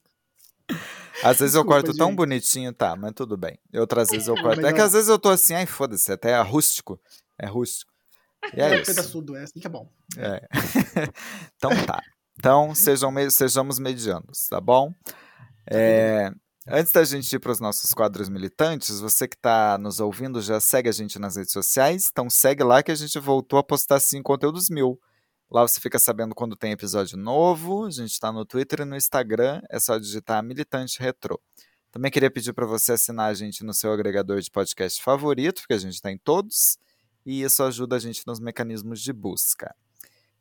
Às vezes eu Desculpa, corto tão gente. bonitinho, tá, mas tudo bem. Outras vezes eu Não, corto. É que às vezes eu tô assim, ai, foda-se, até é rústico. É rústico. E é É isso. pedaçudo, é assim que é bom. É. então tá. Então sejam sejamos medianos, tá bom? É, antes da gente ir para os nossos quadros militantes, você que está nos ouvindo já segue a gente nas redes sociais, então segue lá que a gente voltou a postar sim conteúdos mil. Lá você fica sabendo quando tem episódio novo. A gente está no Twitter e no Instagram. É só digitar Militante Retro. Também queria pedir para você assinar a gente no seu agregador de podcast favorito, porque a gente está em todos. E isso ajuda a gente nos mecanismos de busca.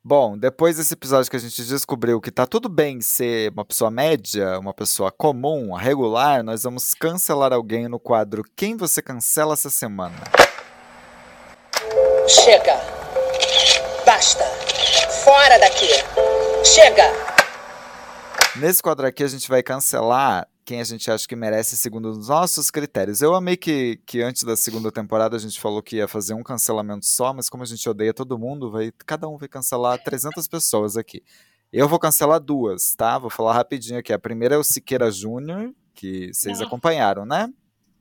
Bom, depois desse episódio que a gente descobriu que tá tudo bem ser uma pessoa média, uma pessoa comum, regular, nós vamos cancelar alguém no quadro Quem você cancela essa semana? Chega! Basta! Fora daqui! Chega! Nesse quadro aqui a gente vai cancelar quem a gente acha que merece segundo os nossos critérios. Eu amei que, que antes da segunda temporada a gente falou que ia fazer um cancelamento só, mas como a gente odeia todo mundo, vai, cada um vai cancelar 300 pessoas aqui. Eu vou cancelar duas, tá? Vou falar rapidinho aqui. A primeira é o Siqueira Júnior, que vocês acompanharam, né?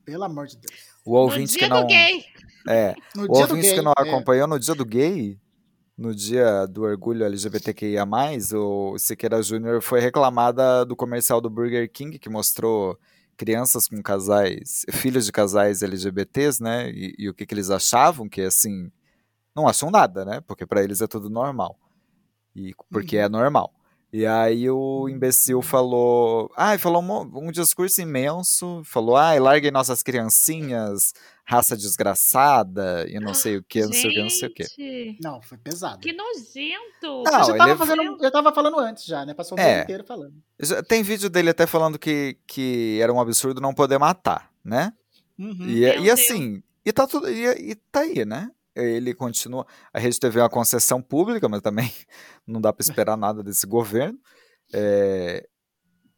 Pelo amor de Deus. O ouvinte no dia que não. do gay. É, No o dia do ouvinte gay, que não é, acompanhou no dia do gay, no dia do orgulho LGBTQIA, o Siqueira Júnior foi reclamada do comercial do Burger King que mostrou crianças com casais, filhos de casais LGBTs, né? E, e o que, que eles achavam, que assim, não acham nada, né? Porque pra eles é tudo normal. E, porque Uhum. é normal. E aí o imbecil falou, ai, falou um, um discurso imenso, falou, ai, larguem nossas criancinhas, raça desgraçada, e não sei o que, não sei o que, não sei o que. Gente, Não, foi pesado. Que nojento. Não, eu, já tava fazendo, eu tava falando antes já, né? Passou o É. dia inteiro falando. Já- Tem vídeo dele até falando que, que era um absurdo não poder matar, né? Uhum. E, Meu e assim, e tá tudo. E, e tá aí, né? Ele continua. A Rede TV é uma concessão pública, mas também não dá pra esperar nada desse governo. É,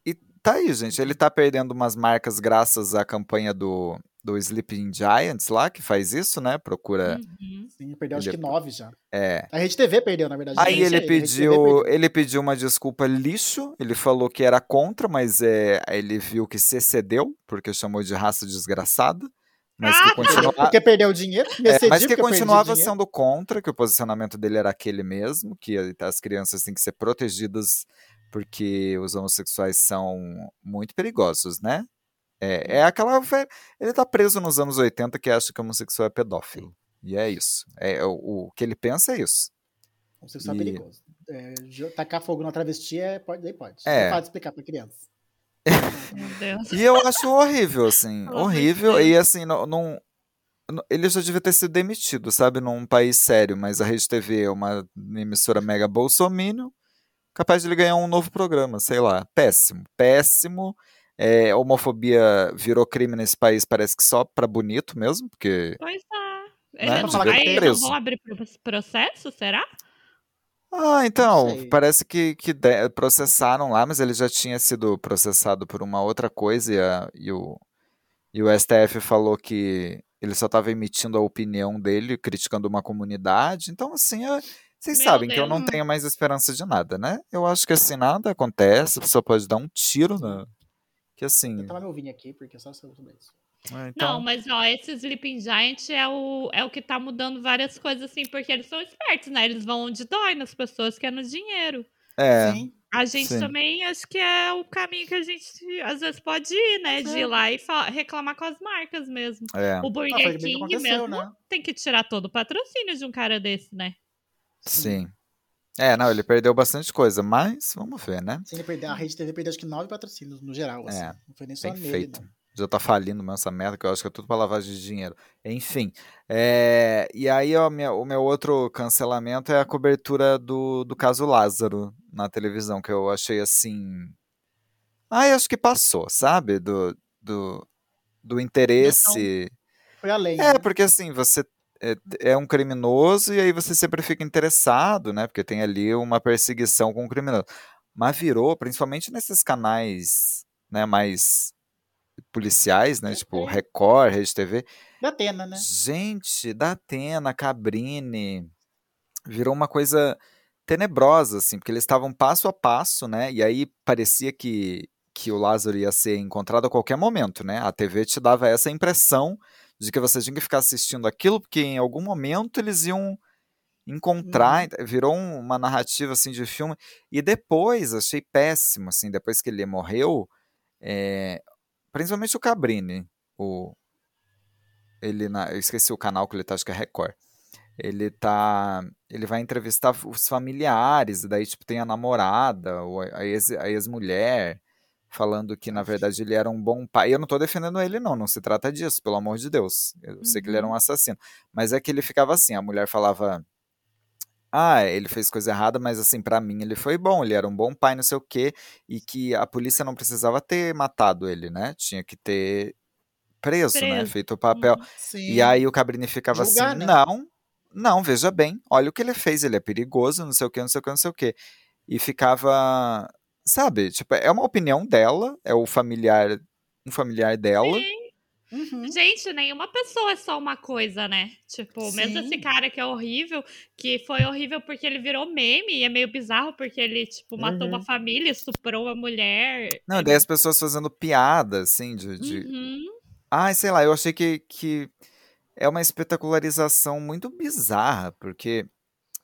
e tá aí, gente. Ele tá perdendo umas marcas graças à campanha do, do Sleeping Giants lá, que faz isso, né? Procura. Uhum. Sim, perdeu acho Ele- que nove já. É, A Rede TV perdeu, na verdade. Aí ele TV pediu, perdeu. ele pediu uma desculpa lixo, ele falou que era contra, mas é, ele viu que se excedeu, porque chamou de raça desgraçada, mas que, continua, Porque perdeu o dinheiro. É, mas que continuava sendo contra, que o posicionamento dele era aquele mesmo, que as crianças têm que ser protegidas porque os homossexuais são muito perigosos, né? É, é aquela. Ele tá preso nos anos 80 que acha que homossexual é pedófilo. E é isso. É, o, o que ele pensa é isso. Homossexual é E- perigoso. É, tacar fogo na travesti é, pode, aí pode. É. É fácil explicar pra criança. E eu acho horrível, assim, horrível. E assim, não, ele já devia ter sido demitido, sabe, num país sério, mas a Rede TV é uma emissora mega bolsominion, capaz de ele ganhar um novo programa, sei lá. Péssimo, péssimo. É, homofobia virou crime nesse país, parece que só pra bonito mesmo, porque. Pois é. Né? Ele não, não preso. vão abrir pro- processo, será? Ah, então, parece que, que de- processaram lá, mas ele já tinha sido processado por uma outra coisa e, a- e o, e o STF falou que ele só estava emitindo a opinião dele, criticando uma comunidade. Então, assim, é- vocês Meu sabem que eu Deus. não tenho mais esperança de nada, né? Eu acho que assim, nada acontece, a pessoa pode dar um tiro na. Que assim. Eu tava meu vinho aqui, porque eu só sobre isso. É, Não, Então, mas ó, esse Sleeping Giant é o, é o que tá mudando várias coisas, assim, porque eles são espertos, né? Eles vão onde dói nas pessoas, que é no dinheiro. é. Sim. A gente Sim. também acho que é o caminho que a gente às vezes pode ir, né? De ir lá e reclamar com as marcas mesmo. É, O Ah, Burger que King mesmo né? tem que tirar todo o patrocínio de um cara desse, né? sim. É, não, ele perdeu bastante coisa, mas vamos ver, né? Sim, ele perdeu, a Rede TV perdeu acho que nove patrocínios no geral. Assim. É, não foi nem só nele, feito. não. Já tá falindo mesmo essa merda, que eu acho que é tudo pra lavagem de dinheiro. Enfim. é, e aí, ó, minha- o meu outro cancelamento é a cobertura do, do caso Lázaro na televisão, que eu achei assim. Ai, acho que passou, sabe? Do, do, do interesse. Foi além. É, né? porque assim, você é, é um criminoso e aí você sempre fica interessado, né? Porque tem ali uma perseguição com o criminoso. Mas virou, principalmente nesses canais, né, mais policiais, né? Tipo É. Record, Rede TV. Da Atena, né? Gente, da Atena, Cabrini, virou uma coisa tenebrosa, assim, porque eles estavam passo a passo, né? E aí parecia que, que o Lázaro ia ser encontrado a qualquer momento, né? A TV te dava essa impressão de que você tinha que ficar assistindo aquilo, porque em algum momento eles iam encontrar, Uhum. virou um- uma narrativa assim de filme. E depois, achei péssimo, assim, depois que ele morreu, é, principalmente o Cabrini, o, ele na, eu esqueci o canal que ele tá, acho que é Record. Ele tá, ele vai entrevistar os familiares, daí tipo tem a namorada, ou a ex, a ex-mulher, falando que na verdade ele era um bom pai. Eu não tô defendendo ele não, não se trata disso, pelo amor de Deus. Eu sei que ele era um Uhum. assassino, mas é que ele ficava assim, a mulher falava ah, ele fez coisa errada, mas assim, pra mim ele foi bom, ele era um bom pai, não sei o quê, e que a polícia não precisava ter matado ele, né? Tinha que ter preso, né? Preso. Feito o papel. Uhum. Sim. E aí o Cabrini ficava Julgar, assim, né? não, não, veja bem, olha o que ele fez, ele é perigoso, não sei o que, não sei o que, não sei o que. E ficava, sabe, tipo, é uma opinião dela, é o familiar, um familiar dela. Sim. Uhum. Gente, nenhuma pessoa é só uma coisa, né? Tipo, mesmo esse Sim. cara que é horrível, que foi horrível porque ele virou meme, e é meio bizarro porque ele, tipo, matou uma Uhum. família, estuprou uma mulher. Não, daí as pessoas fazendo piada, assim, de, de... Uhum. Ai, sei lá, eu achei que, que é uma espetacularização muito bizarra, porque.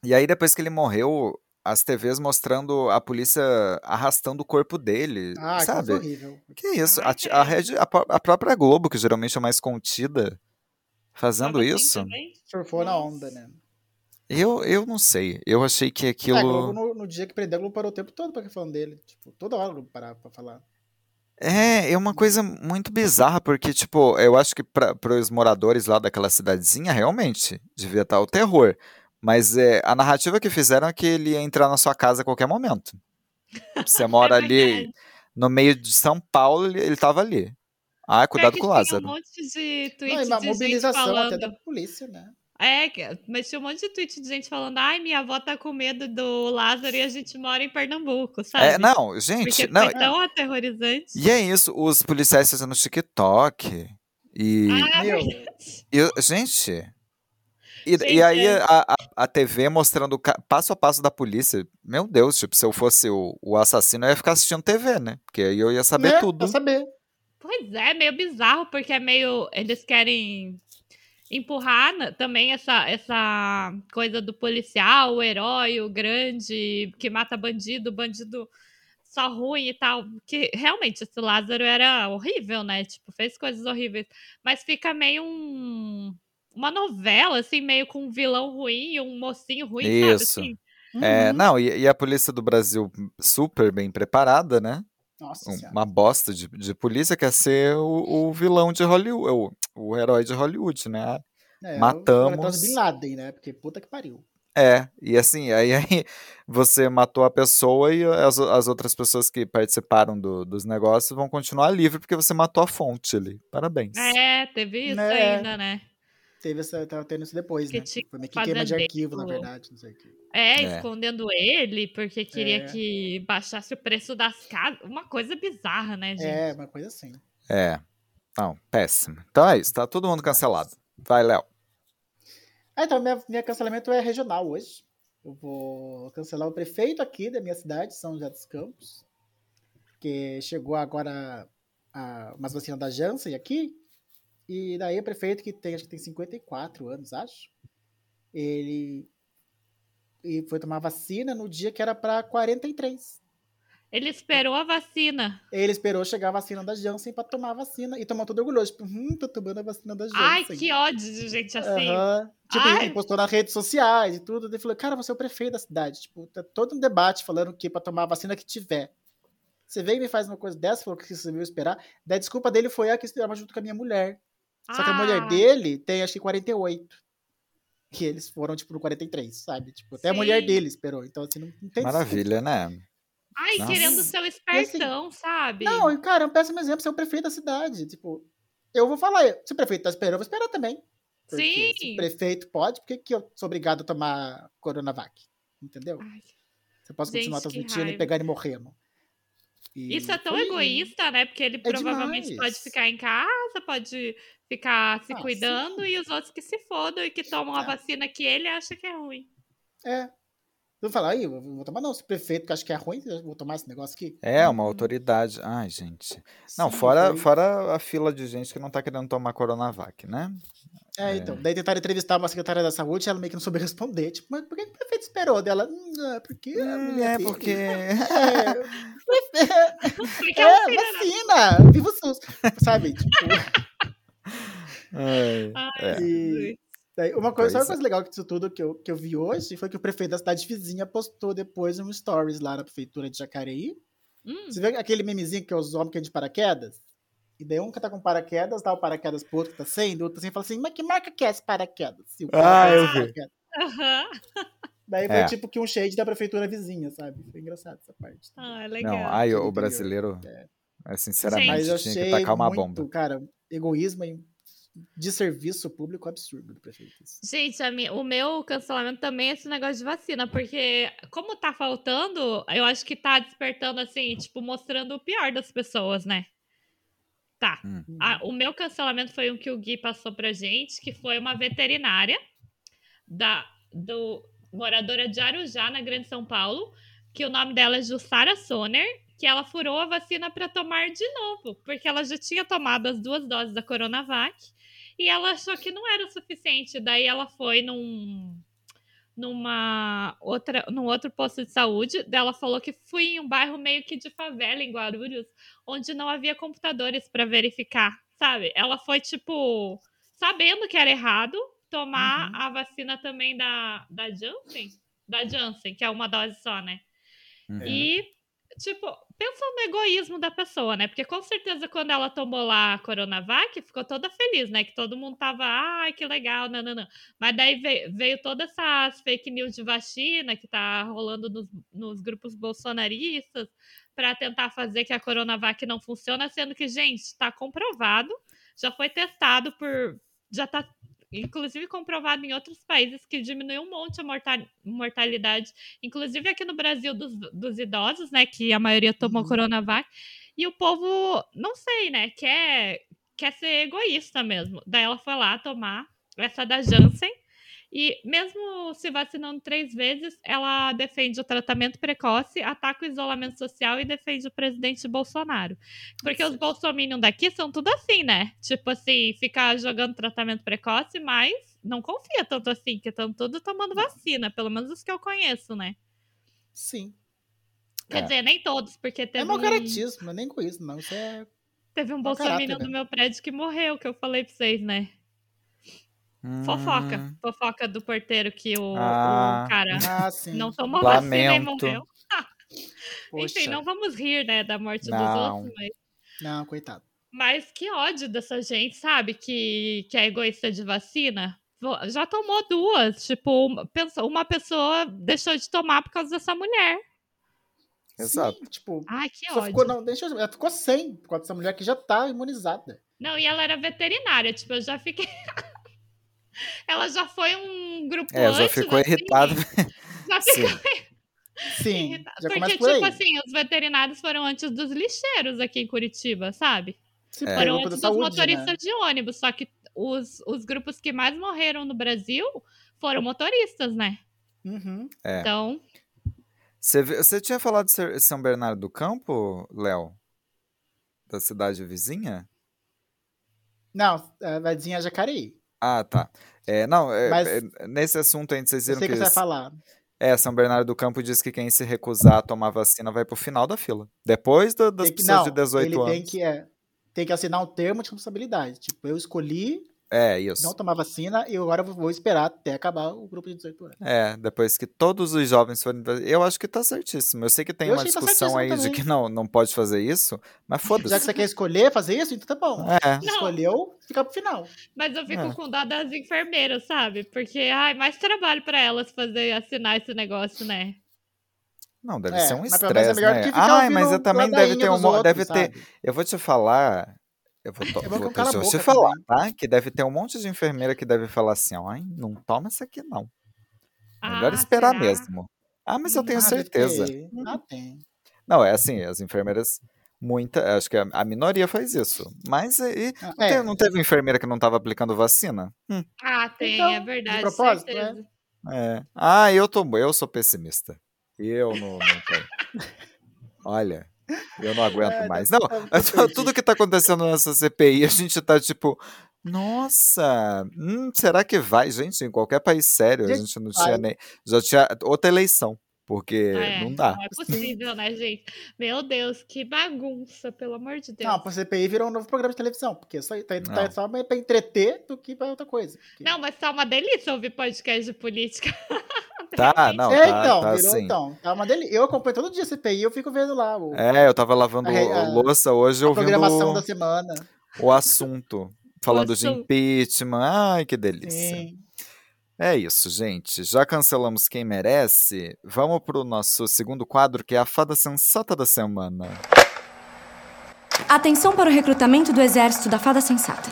E aí, depois que ele morreu, as TVs mostrando a polícia arrastando o corpo dele, Ah, que sabe? horrível. Que isso? Ai, A, a, a, a própria Globo, que geralmente é mais contida, fazendo assim isso? Surfou na onda, né? eu, eu não sei. Eu achei que É, a Globo, aquilo. no, no dia que prendeu, a Globo parou o tempo todo pra ficar falando dele. Tipo, toda hora a Globo parava pra falar. É, é uma coisa muito bizarra, porque, tipo, eu acho que para os moradores lá daquela cidadezinha, realmente, devia estar o terror. Mas é, a narrativa que fizeram é que ele ia entrar na sua casa a qualquer momento. Você mora É ali no meio de São Paulo, ele, ele tava ali. Ah, Pior cuidado que com o tinha Lázaro. um monte de Não, tweet e uma de gente mobilização até da falando. polícia, né? É, que- mas tinha um monte de tweet de gente falando, ai, minha avó tá com medo do Lázaro e a gente mora em Pernambuco, sabe? É, não, gente, Porque não. foi tão aterrorizante. E é isso, os policiais fazendo TikTok. E, Ah, Meu, e- gente. E, e aí é. a, a, a TV mostrando passo a passo da polícia. Meu Deus, tipo, se eu fosse o, o assassino, eu ia ficar assistindo TV, né? Porque aí eu ia saber né? tudo. Pra saber. Pois é, meio bizarro, porque é meio. Eles querem empurrar na- também essa, essa coisa do policial, o herói, o grande, que mata bandido, bandido só ruim e tal. Que realmente esse Lázaro era horrível, né? Tipo, fez coisas horríveis. Mas fica meio um. Uma novela, assim, meio com um vilão ruim e um mocinho ruim, sabe? Isso. Assim, É, Uhum. não, e, e a polícia do Brasil super bem preparada, né? Nossa Um- senhora. uma bosta de, de polícia quer ser o, o vilão de Hollywood, o, o herói de Hollywood, né? É, matamos- Bin Laden, né? Porque puta que pariu. É, e assim, aí, aí você matou a pessoa e as, as outras pessoas que participaram do- dos negócios vão continuar livre porque você matou a fonte ali. Parabéns. é, teve isso Né? ainda, né? Teve essa, tava tendo isso depois, Que né? tinha Foi meio que queima de arquivo, na verdade, não sei o quê. É, É. escondendo ele, porque queria É. que baixasse o preço das casas. Uma coisa bizarra, né, gente? É, uma coisa assim. É. Não, péssimo. Então é isso, tá todo mundo cancelado. Vai, Léo. Ah, então, minha, minha cancelamento é regional hoje. Eu vou cancelar o prefeito aqui da minha cidade, São José dos Campos, que chegou agora a, umas vacinas da Janssen aqui, e daí o prefeito que tem, acho que tem 54 anos, acho, ele e foi tomar vacina no dia que era para 43. Ele esperou a vacina. Ele esperou chegar a vacina da Janssen para tomar a vacina e tomou todo orgulhoso, tipo, hum, tô tomando a vacina da Janssen. Ai, que ódio de gente assim. Aham. Tipo, Ai. ele postou nas redes sociais e tudo. Ele falou, cara, você é o prefeito da cidade. Tipo, tá todo um debate falando que pra tomar a vacina que tiver. Você vem e me faz uma coisa dessa, falou que você veio esperar. Daí a desculpa dele foi a que estava junto com a minha mulher. Só que a mulher Ah, dele tem acho que 48. E eles foram, tipo, no 43, sabe? Tipo, até a mulher Sim. dele esperou. Então, assim, não, não tem Maravilha, né? Ai, Nossa. querendo ser o espertão, sabe? Não, e, cara, é um péssimo exemplo ser o prefeito da cidade. Tipo, eu vou falar, se o prefeito tá esperando, eu vou esperar também. Porque se Sim. o prefeito pode, por que, eu sou obrigado a tomar Coronavac? Entendeu? Ai, Você pode Gente, continuar transmitindo e pegar ele morrendo. E Isso é tão foi- egoísta, né? Porque ele provavelmente demais. pode ficar em casa, pode ficar se Ah, cuidando sim. e os outros que se fodam e que tomam a É. vacina que ele acha que é ruim. É. Eu vou falar, aí, eu vou tomar não, se o prefeito que acha que é ruim, eu vou tomar esse negócio aqui. É, uma autoridade. Ai, gente. Não, sim, fora, foi- fora a fila de gente que não tá querendo tomar Coronavac, né? É, então. Daí tentaram entrevistar uma secretária da saúde e ela meio que não soube responder. Tipo, mas por que o prefeito esperou dela? Hum, é, porque a Hum, mulher é dele- porque. É, prefeito- Porque é um é, da- vacina! Viva o SUS! Sabe? Tipo, Ai, Ai, é. e- daí uma coisa, só uma Pois é. coisa legal disso tudo que eu, que eu vi hoje foi que o prefeito da cidade vizinha postou depois um stories lá na prefeitura de Jacareí. Hum, Você vê aquele memezinho que é os homens que é de paraquedas? E daí um que tá com paraquedas, dá o paraquedas pro outro que tá sem, e o outro assim fala assim, mas que marca que é esse paraquedas? E o Ah, eu vi. paraquedas. aham. Daí foi É. tipo que um shade da prefeitura vizinha, sabe? Foi engraçado essa parte. Ah, Não, legal. ai, do o brasileiro, É. é, sinceramente, Mas eu tinha que achei tacar uma muito, bomba. cara, egoísmo e de serviço público absurdo do prefeito. isso. Gente, a mi- o meu cancelamento também é esse negócio de vacina, porque como tá faltando, eu acho que tá despertando assim, tipo, mostrando o pior das pessoas, né? Tá. Hum. A- o meu cancelamento foi um que o Gui passou pra gente, que foi uma veterinária da do moradora de Arujá, na Grande São Paulo, que o nome dela é Jussara Soner, que ela furou a vacina para tomar de novo, porque ela já tinha tomado as duas doses da Coronavac e ela achou que não era o suficiente. Daí ela foi num numa outra num outro posto de saúde, ela falou que fui em um bairro meio que de favela em Guarulhos, onde não havia computadores para verificar, sabe? Ela foi tipo sabendo que era errado tomar Uhum. a vacina também da da Janssen, da Janssen, que é uma dose só, né? Uhum. E, tipo, pensando no egoísmo da pessoa, né? Porque com certeza quando ela tomou lá a Coronavac, ficou toda feliz, né? Que todo mundo tava, ai, que legal, nananã. Mas daí veio, veio todas essas fake news de vacina que tá rolando nos, nos grupos bolsonaristas para tentar fazer que a Coronavac não funciona, sendo que, gente, tá comprovado, já foi testado por. Já tá. Inclusive comprovado em outros países que diminuiu um monte a morta- mortalidade inclusive aqui no Brasil, dos, dos idosos, né? Que a maioria tomou Uhum. Coronavac. E o povo, não sei, né? Quer, quer ser egoísta mesmo. Daí ela foi lá tomar essa da Janssen. E mesmo se vacinando três vezes, ela defende o tratamento precoce, ataca o isolamento social e defende o presidente Bolsonaro. Porque os bolsominions daqui são tudo assim, né? Tipo assim, ficar jogando tratamento precoce, mas não confia tanto assim, que estão todos tomando vacina, pelo menos os que eu conheço, né? Sim. Quer É. dizer, nem todos, porque É teve mau um, caratismo, é nem com isso, não. Isso é. teve um mau bolsominion do mesmo. meu prédio que morreu, que eu falei pra vocês, né? Fofoca. Hum, Fofoca do porteiro que o, o Ah. cara Ah, sim. não tomou vacina e Lamento. morreu. Enfim, não vamos rir, né, da morte Não. dos outros, mas... Não, coitado. Mas que ódio dessa gente, sabe? Que, que é egoísta de vacina. Já tomou duas. Tipo, uma, pessoa deixou de tomar por causa dessa mulher. Exato. Sim, tipo, Ai, que só ódio. ficou, não, deixa eu, ela ficou sem, por causa dessa mulher que já tá imunizada. Não, e ela era veterinária. Tipo, eu já fiquei. Ela já foi um grupo É, já antes, ficou assim, irritado. Já ficou Sim. Já Porque, por tipo aí. assim, os veterinários foram antes dos lixeiros aqui em Curitiba, sabe? É. Foram antes dos saúde, motoristas né? de ônibus. Só que os, os grupos que mais morreram no Brasil foram motoristas, né? Uhum. É. Então, Você, você tinha falado de São Bernardo do Campo, Léo? Da cidade vizinha? Não, a vizinha é Jacareí. Ah, tá. É, não, é, Mas- é, nesse assunto aí, vocês Eu viram sei que, que você vai falar. é, São Bernardo do Campo diz que quem se recusar a tomar vacina vai pro final da fila. Depois do- das que, pessoas não, de 18 ele anos. tem que, é, tem que assinar um termo de responsabilidade. Tipo, eu escolhi É, isso. não tomar vacina e agora eu vou esperar até acabar o grupo de 18 anos. É, depois que todos os jovens forem. Eu acho que tá certíssimo. Eu sei que tem Eu uma tá discussão aí certíssimo de também. que não, não pode fazer isso, mas Já que foda-se. você quer escolher fazer isso, então tá bom. É, Não. Escolheu, fica pro final. mas eu fico É. com dó das enfermeiras, sabe? Porque, ai, mais trabalho pra elas fazer assinar esse negócio, né? não, deve É, ser um é estresse, né? Ai, mas eu também deve ter um. Deve ter. Eu vou te falar. Eu vou, to- É bom que vou eu cala a deixa eu boca te falar, também. tá? Que deve ter um monte de enfermeira que deve falar assim, ó, não toma isso aqui não. Melhor Ah, esperar será? mesmo. Ah, mas eu tenho Ah, certeza. ter. Ah, tem. Não, é assim, as enfermeiras, muita, acho que a, a minoria faz isso. Mas e, Ah, não, é. teve, não teve enfermeira que não estava aplicando vacina? Hum, Ah, tem, Então, é de verdade. propósito, certeza. É. Ah, eu tô, eu sou pessimista. Eu não, não tenho. Olha, eu não aguento É, mais. tá- Não, tá- tá tudo perdido. que tá acontecendo nessa CPI, a gente tá tipo, nossa, hum, será que vai? Gente, em qualquer país sério, a Gente, gente não vai. tinha nem. Já tinha outra eleição, porque É, não dá. Não é possível, né, gente? Meu Deus, que bagunça, pelo amor de Deus. Não, a CPI virou um novo programa de televisão, porque só, tá, Não. tá só pra entreter do que pra outra coisa. Porque- Não, mas tá uma delícia ouvir podcast de política. Tá, não, é, tá, então, tá virou assim. então. Tá uma delícia. Eu acompanho todo dia a CPI, eu fico vendo lá o, É, eu tava lavando A a- louça hoje a ouvindo programação da semana. o assunto, falando de assunto. impeachment. Ai, que delícia. Sim. É isso, gente. Já cancelamos quem merece. Vamos pro nosso segundo quadro, que é a fada sensata da semana. Atenção para o recrutamento do exército da Fada Sensata.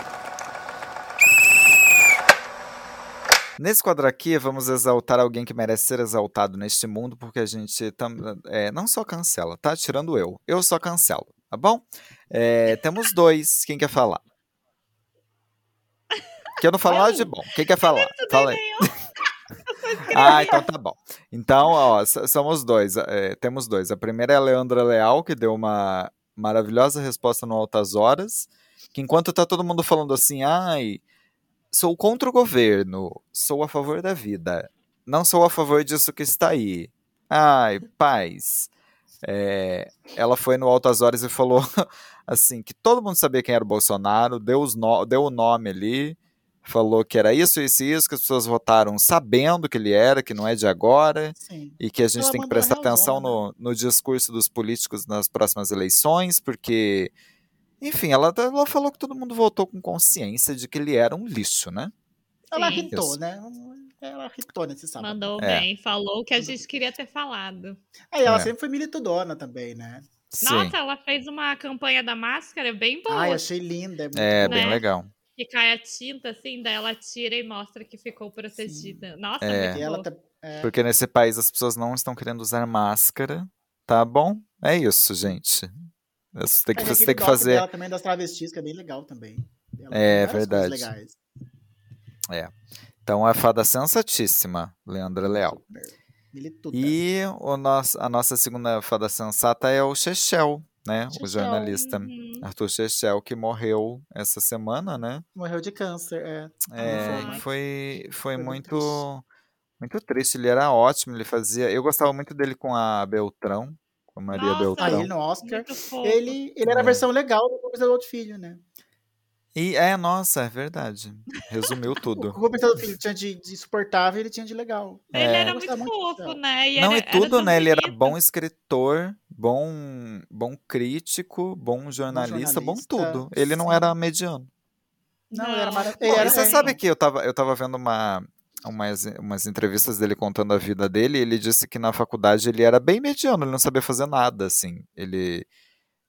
Nesse quadro aqui, vamos exaltar alguém que merece ser exaltado neste mundo, porque a gente tam- é, não só cancela, tá? Tirando eu. Eu só cancelo, tá bom? É, temos dois. Quem quer falar? Que eu não falo nada de bom. Quem quer falar? Fala aí. Ah, então tá bom. Então, ó, somos dois. é, temos dois. A primeira é a Leandra Leal, que deu uma maravilhosa resposta no Altas Horas. Que enquanto tá todo mundo falando assim, ai, sou contra o governo, sou a favor da vida, não sou a favor disso que está aí. Ai, paz. É, ela foi no Altas Horas e falou assim que todo mundo sabia quem era o Bolsonaro, deu, os no- deu o nome ali, falou que era isso, isso e isso, que as pessoas votaram sabendo que ele era, que não é de agora, Sim. e que a gente Ela tem que prestar atenção né? no, no discurso dos políticos nas próximas eleições, porque, enfim, ela, ela falou que todo mundo votou com consciência de que ele era um lixo, né? Ela Sim. irritou, né? Ela irritou nesse sábado. Mandou É. bem, falou o que a gente queria ter falado. Aí ela É. sempre foi militudona também, né? Sim, Nossa, ela fez uma campanha da máscara bem boa. Ai, achei linda. muito é boa. bem né? legal. Que cai a tinta, assim, daí ela tira e mostra que ficou protegida. Nossa, É. muito E ela tá- é, Porque nesse país as pessoas não estão querendo usar máscara, tá bom? É isso, gente. Você tem que, Mas você tem que fazer. dela também das travestis, que é bem legal também. Ela É, verdade. legais. Então, a fada sensatíssima, Leandra Leal. E o nosso, a nossa segunda fada sensata é o Chechel, né? O jornalista Uhum. Arthur Chechel, que morreu essa semana, né? Morreu de câncer, é. É, foi. e foi, foi, muito muito, triste. muito triste. Ele era ótimo, ele fazia. Eu gostava muito dele com a Beltrão, com a Maria Nossa, Beltrão. ele no Oscar. Ele, ele era a É. versão legal do Compensador do Outro Filho, né? E é, nossa, é verdade. Resumiu O tudo. Compensador do Filho tinha de, de insuportável e ele tinha de legal. Ele É. era muito fofo, né? E Não, era, e tudo, né? Ele era bom escritor, bom, bom crítico, bom jornalista, bom jornalista, tudo. Ele não sim. era mediano. Não, ele era Não. maravilhoso. Bom, você é, sabe que eu tava, eu tava vendo uma, umas, umas entrevistas dele contando a vida dele, e ele disse que na faculdade ele era bem mediano, ele não sabia fazer nada, assim. Ele,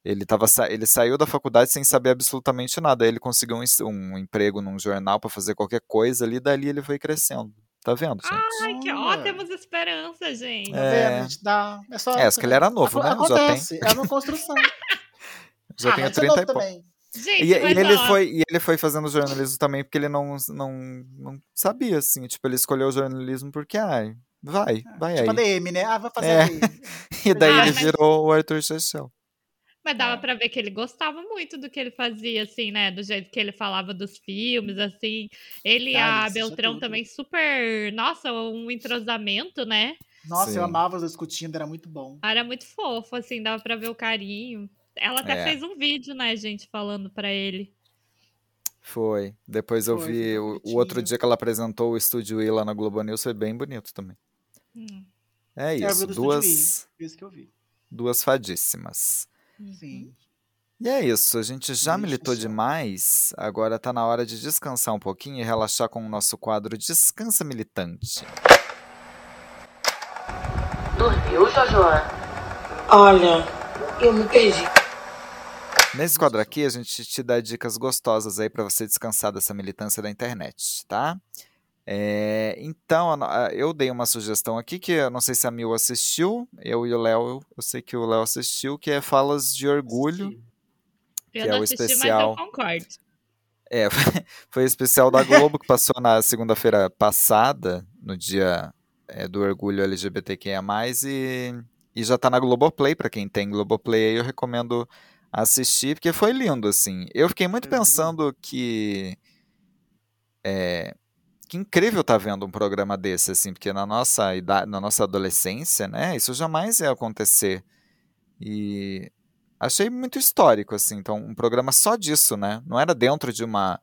ele, tava, ele saiu da faculdade sem saber absolutamente nada. Aí ele conseguiu um, um emprego num jornal pra fazer qualquer coisa ali, dali ele foi crescendo. Tá vendo, gente? Ai, que ó, temos esperança, gente. É. gente dá. É só. É, acho que ele era novo, né? Já tem- Acontece. É uma construção. Já ah, tenho mas é 30 novo e pouco. Gente, E, e ele ó, foi, e ele foi fazendo jornalismo também porque ele não, não, não sabia, assim. Tipo, ele escolheu o jornalismo porque, ai, vai, vai Tipo a aí. DM, né? Ah, vai fazer É. E daí Ah, ele mas- virou o Arthur Chechel. Mas dava É. pra ver que ele gostava muito do que ele fazia, assim, né? Do jeito que ele falava dos filmes, assim. Ele e Ah, a Beltrão tudo. também super. Nossa, um entrosamento, né? Nossa, Sim. eu amava os discutindo, era muito bom. Era muito fofo, assim, dava pra ver o carinho. Ela até É. fez um vídeo, né, gente, falando pra ele. Foi. Depois eu Foi, vi o, o outro dia que ela apresentou o Estúdio I lá na Globo News, foi bem bonito também. Hum, É isso, duas, Isso que eu vi. duas fadíssimas. uhum. Sim. E é isso, a gente já Bem militou demais, agora tá na hora de descansar um pouquinho e relaxar com o nosso quadro Descansa Militante. Dormiu, Jojo? Olha, eu me perdi. Nesse quadro aqui, a gente te dá dicas gostosas aí pra você descansar dessa militância da internet, tá? É, então, eu dei uma sugestão aqui que eu não sei se a Mil assistiu, eu e o Léo, eu sei que o Léo assistiu, que é Falas de Orgulho. Eu Que é o assisti, especial. mas eu concordo. É, foi o especial da Globo que passou na segunda-feira passada, no dia é, do orgulho LGBTQIA+, e, e já tá na Globoplay, para quem tem Globoplay aí eu recomendo assistir, porque foi lindo, assim. Eu fiquei muito pensando que... É, que incrível tá vendo um programa desse, assim, porque na nossa idade, na nossa adolescência, né, isso jamais ia acontecer. E achei muito histórico, assim. Então, um programa só disso, né? Não era dentro de uma,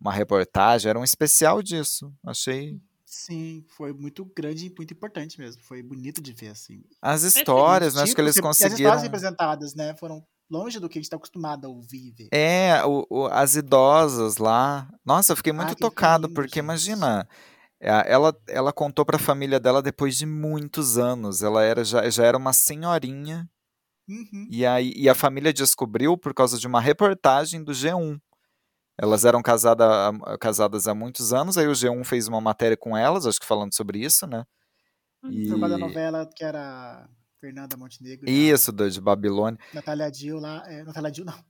uma reportagem, era um especial disso. Achei. Sim, foi muito grande e muito importante mesmo. Foi bonito de ver, assim. As histórias, né? Acho que eles conseguiram. As histórias representadas, né? Foram longe do que a gente está acostumado a ouvir. Ver. É, o, o, as idosas lá. Nossa, eu fiquei muito ah, tocado, lindo, porque gente. imagina. É, ela, ela contou para a família dela depois de muitos anos. Ela era já, já era uma senhorinha Uhum. E, aí, e a família descobriu por causa de uma reportagem do G1. Elas eram casada, casadas há muitos anos, aí o G1 fez uma matéria com elas, acho que falando sobre isso, né? Uhum. E... Foi uma da novela que era Fernanda Montenegro. Isso, do, de Babilônia. Natália Dill lá. É, Natália Dill, não.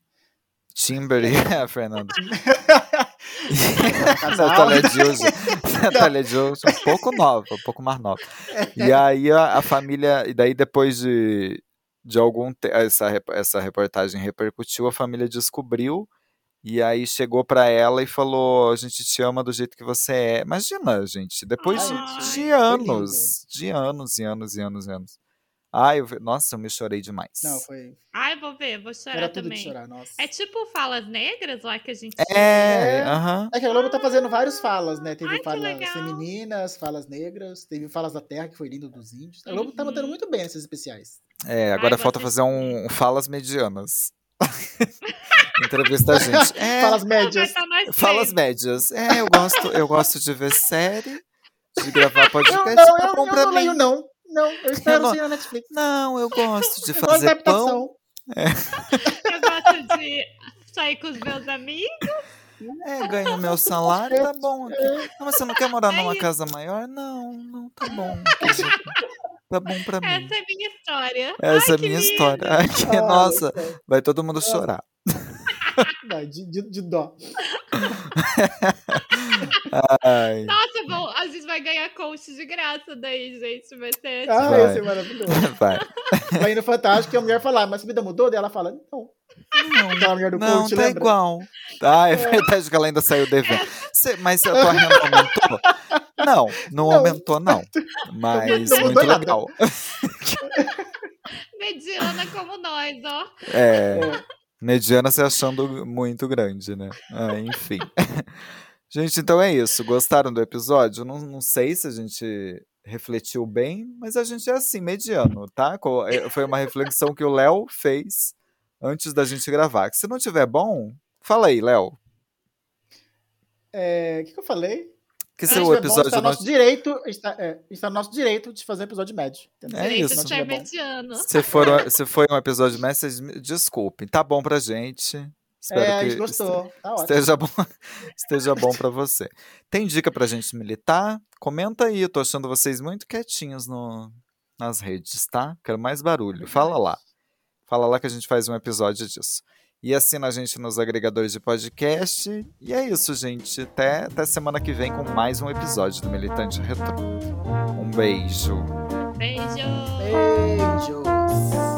Timber a Fernanda. Natália Dill, Natália Dill, um pouco nova, um pouco mais nova. E aí a, a família, e daí depois de, de algum essa, essa reportagem repercutiu, a família descobriu e aí chegou para ela e falou: "A gente te ama do jeito que você é". Imagina, gente, depois Ai, de, de anos, de anos e anos e anos e anos. Ai, eu, nossa, eu me chorei demais. Não, foi. Ai, vou ver, vou chorar Era também. Chorar, é tipo falas negras lá que a gente. É, aham. É, é que a Globo tá fazendo várias falas, né? Teve Ai, falas femininas, falas negras, teve falas da terra, que foi lindo dos índios. A Globo uhum. tá mandando muito bem esses especiais. É, agora Ai, falta fazer um, um falas medianas. Entrevista a gente. É, falas médias. Falas médias. É, eu gosto, eu gosto de ver série, de gravar podcast. Eu, não, tá eu, eu não mim. leio, não. Não, eu espero sim na Netflix. Não, eu gosto de fazer pão. É. Eu gosto de sair com os meus amigos. É, ganho meu salário, tá bom. Aqui. Não, mas você não quer morar é numa isso. casa maior? Não, não, tá bom. Tá bom pra mim. Essa é a minha história. Essa Ai, é a minha lindo. história. Ai, que, nossa, vai todo mundo chorar. Vai, de, de, de dó. Ai. Nossa, bom, às vezes vai ganhar coach de graça daí, gente. Vai ser. Ah, vai. ser maravilhoso. Vai. Vai no Fantástico e a mulher falar, mas a vida mudou? Daí ela fala, não. Não, Aquela mulher do não coach, tá lembra? igual. Ah, é, é verdade que ela ainda saiu devendo. Cê, mas a tua renda aumentou? Não, não, não, aumentou, não. Mas não muito legal. Mediana como nós, ó. É. é. Mediana se achando muito grande, né? Ah, enfim. Gente, então é isso. Gostaram do episódio? Não, não sei se a gente refletiu bem, mas a gente é assim, mediano, tá? É, foi uma reflexão que o Léo fez antes da gente gravar. Se não tiver bom, fala aí, Léo. É, o que, que, eu falei? Que se o episódio está, no nosso direito, está, é, está no nosso direito de fazer episódio médio. Entendeu? É direito isso. De mediano. Se for, se foi um episódio médio, vocês desculpem. Tá bom pra gente. Espero é, que a gente gostou. Tá esteja bom, esteja bom para você. Tem dica pra gente militar? Comenta aí, eu tô achando vocês muito quietinhos no, nas redes, tá? Quero mais barulho. Fala lá. Fala lá que a gente faz um episódio disso. E assina a gente nos agregadores de podcast. E é isso, gente. Até, até semana que vem com mais um episódio do Militante Retro. Um beijo. Beijo. Beijos.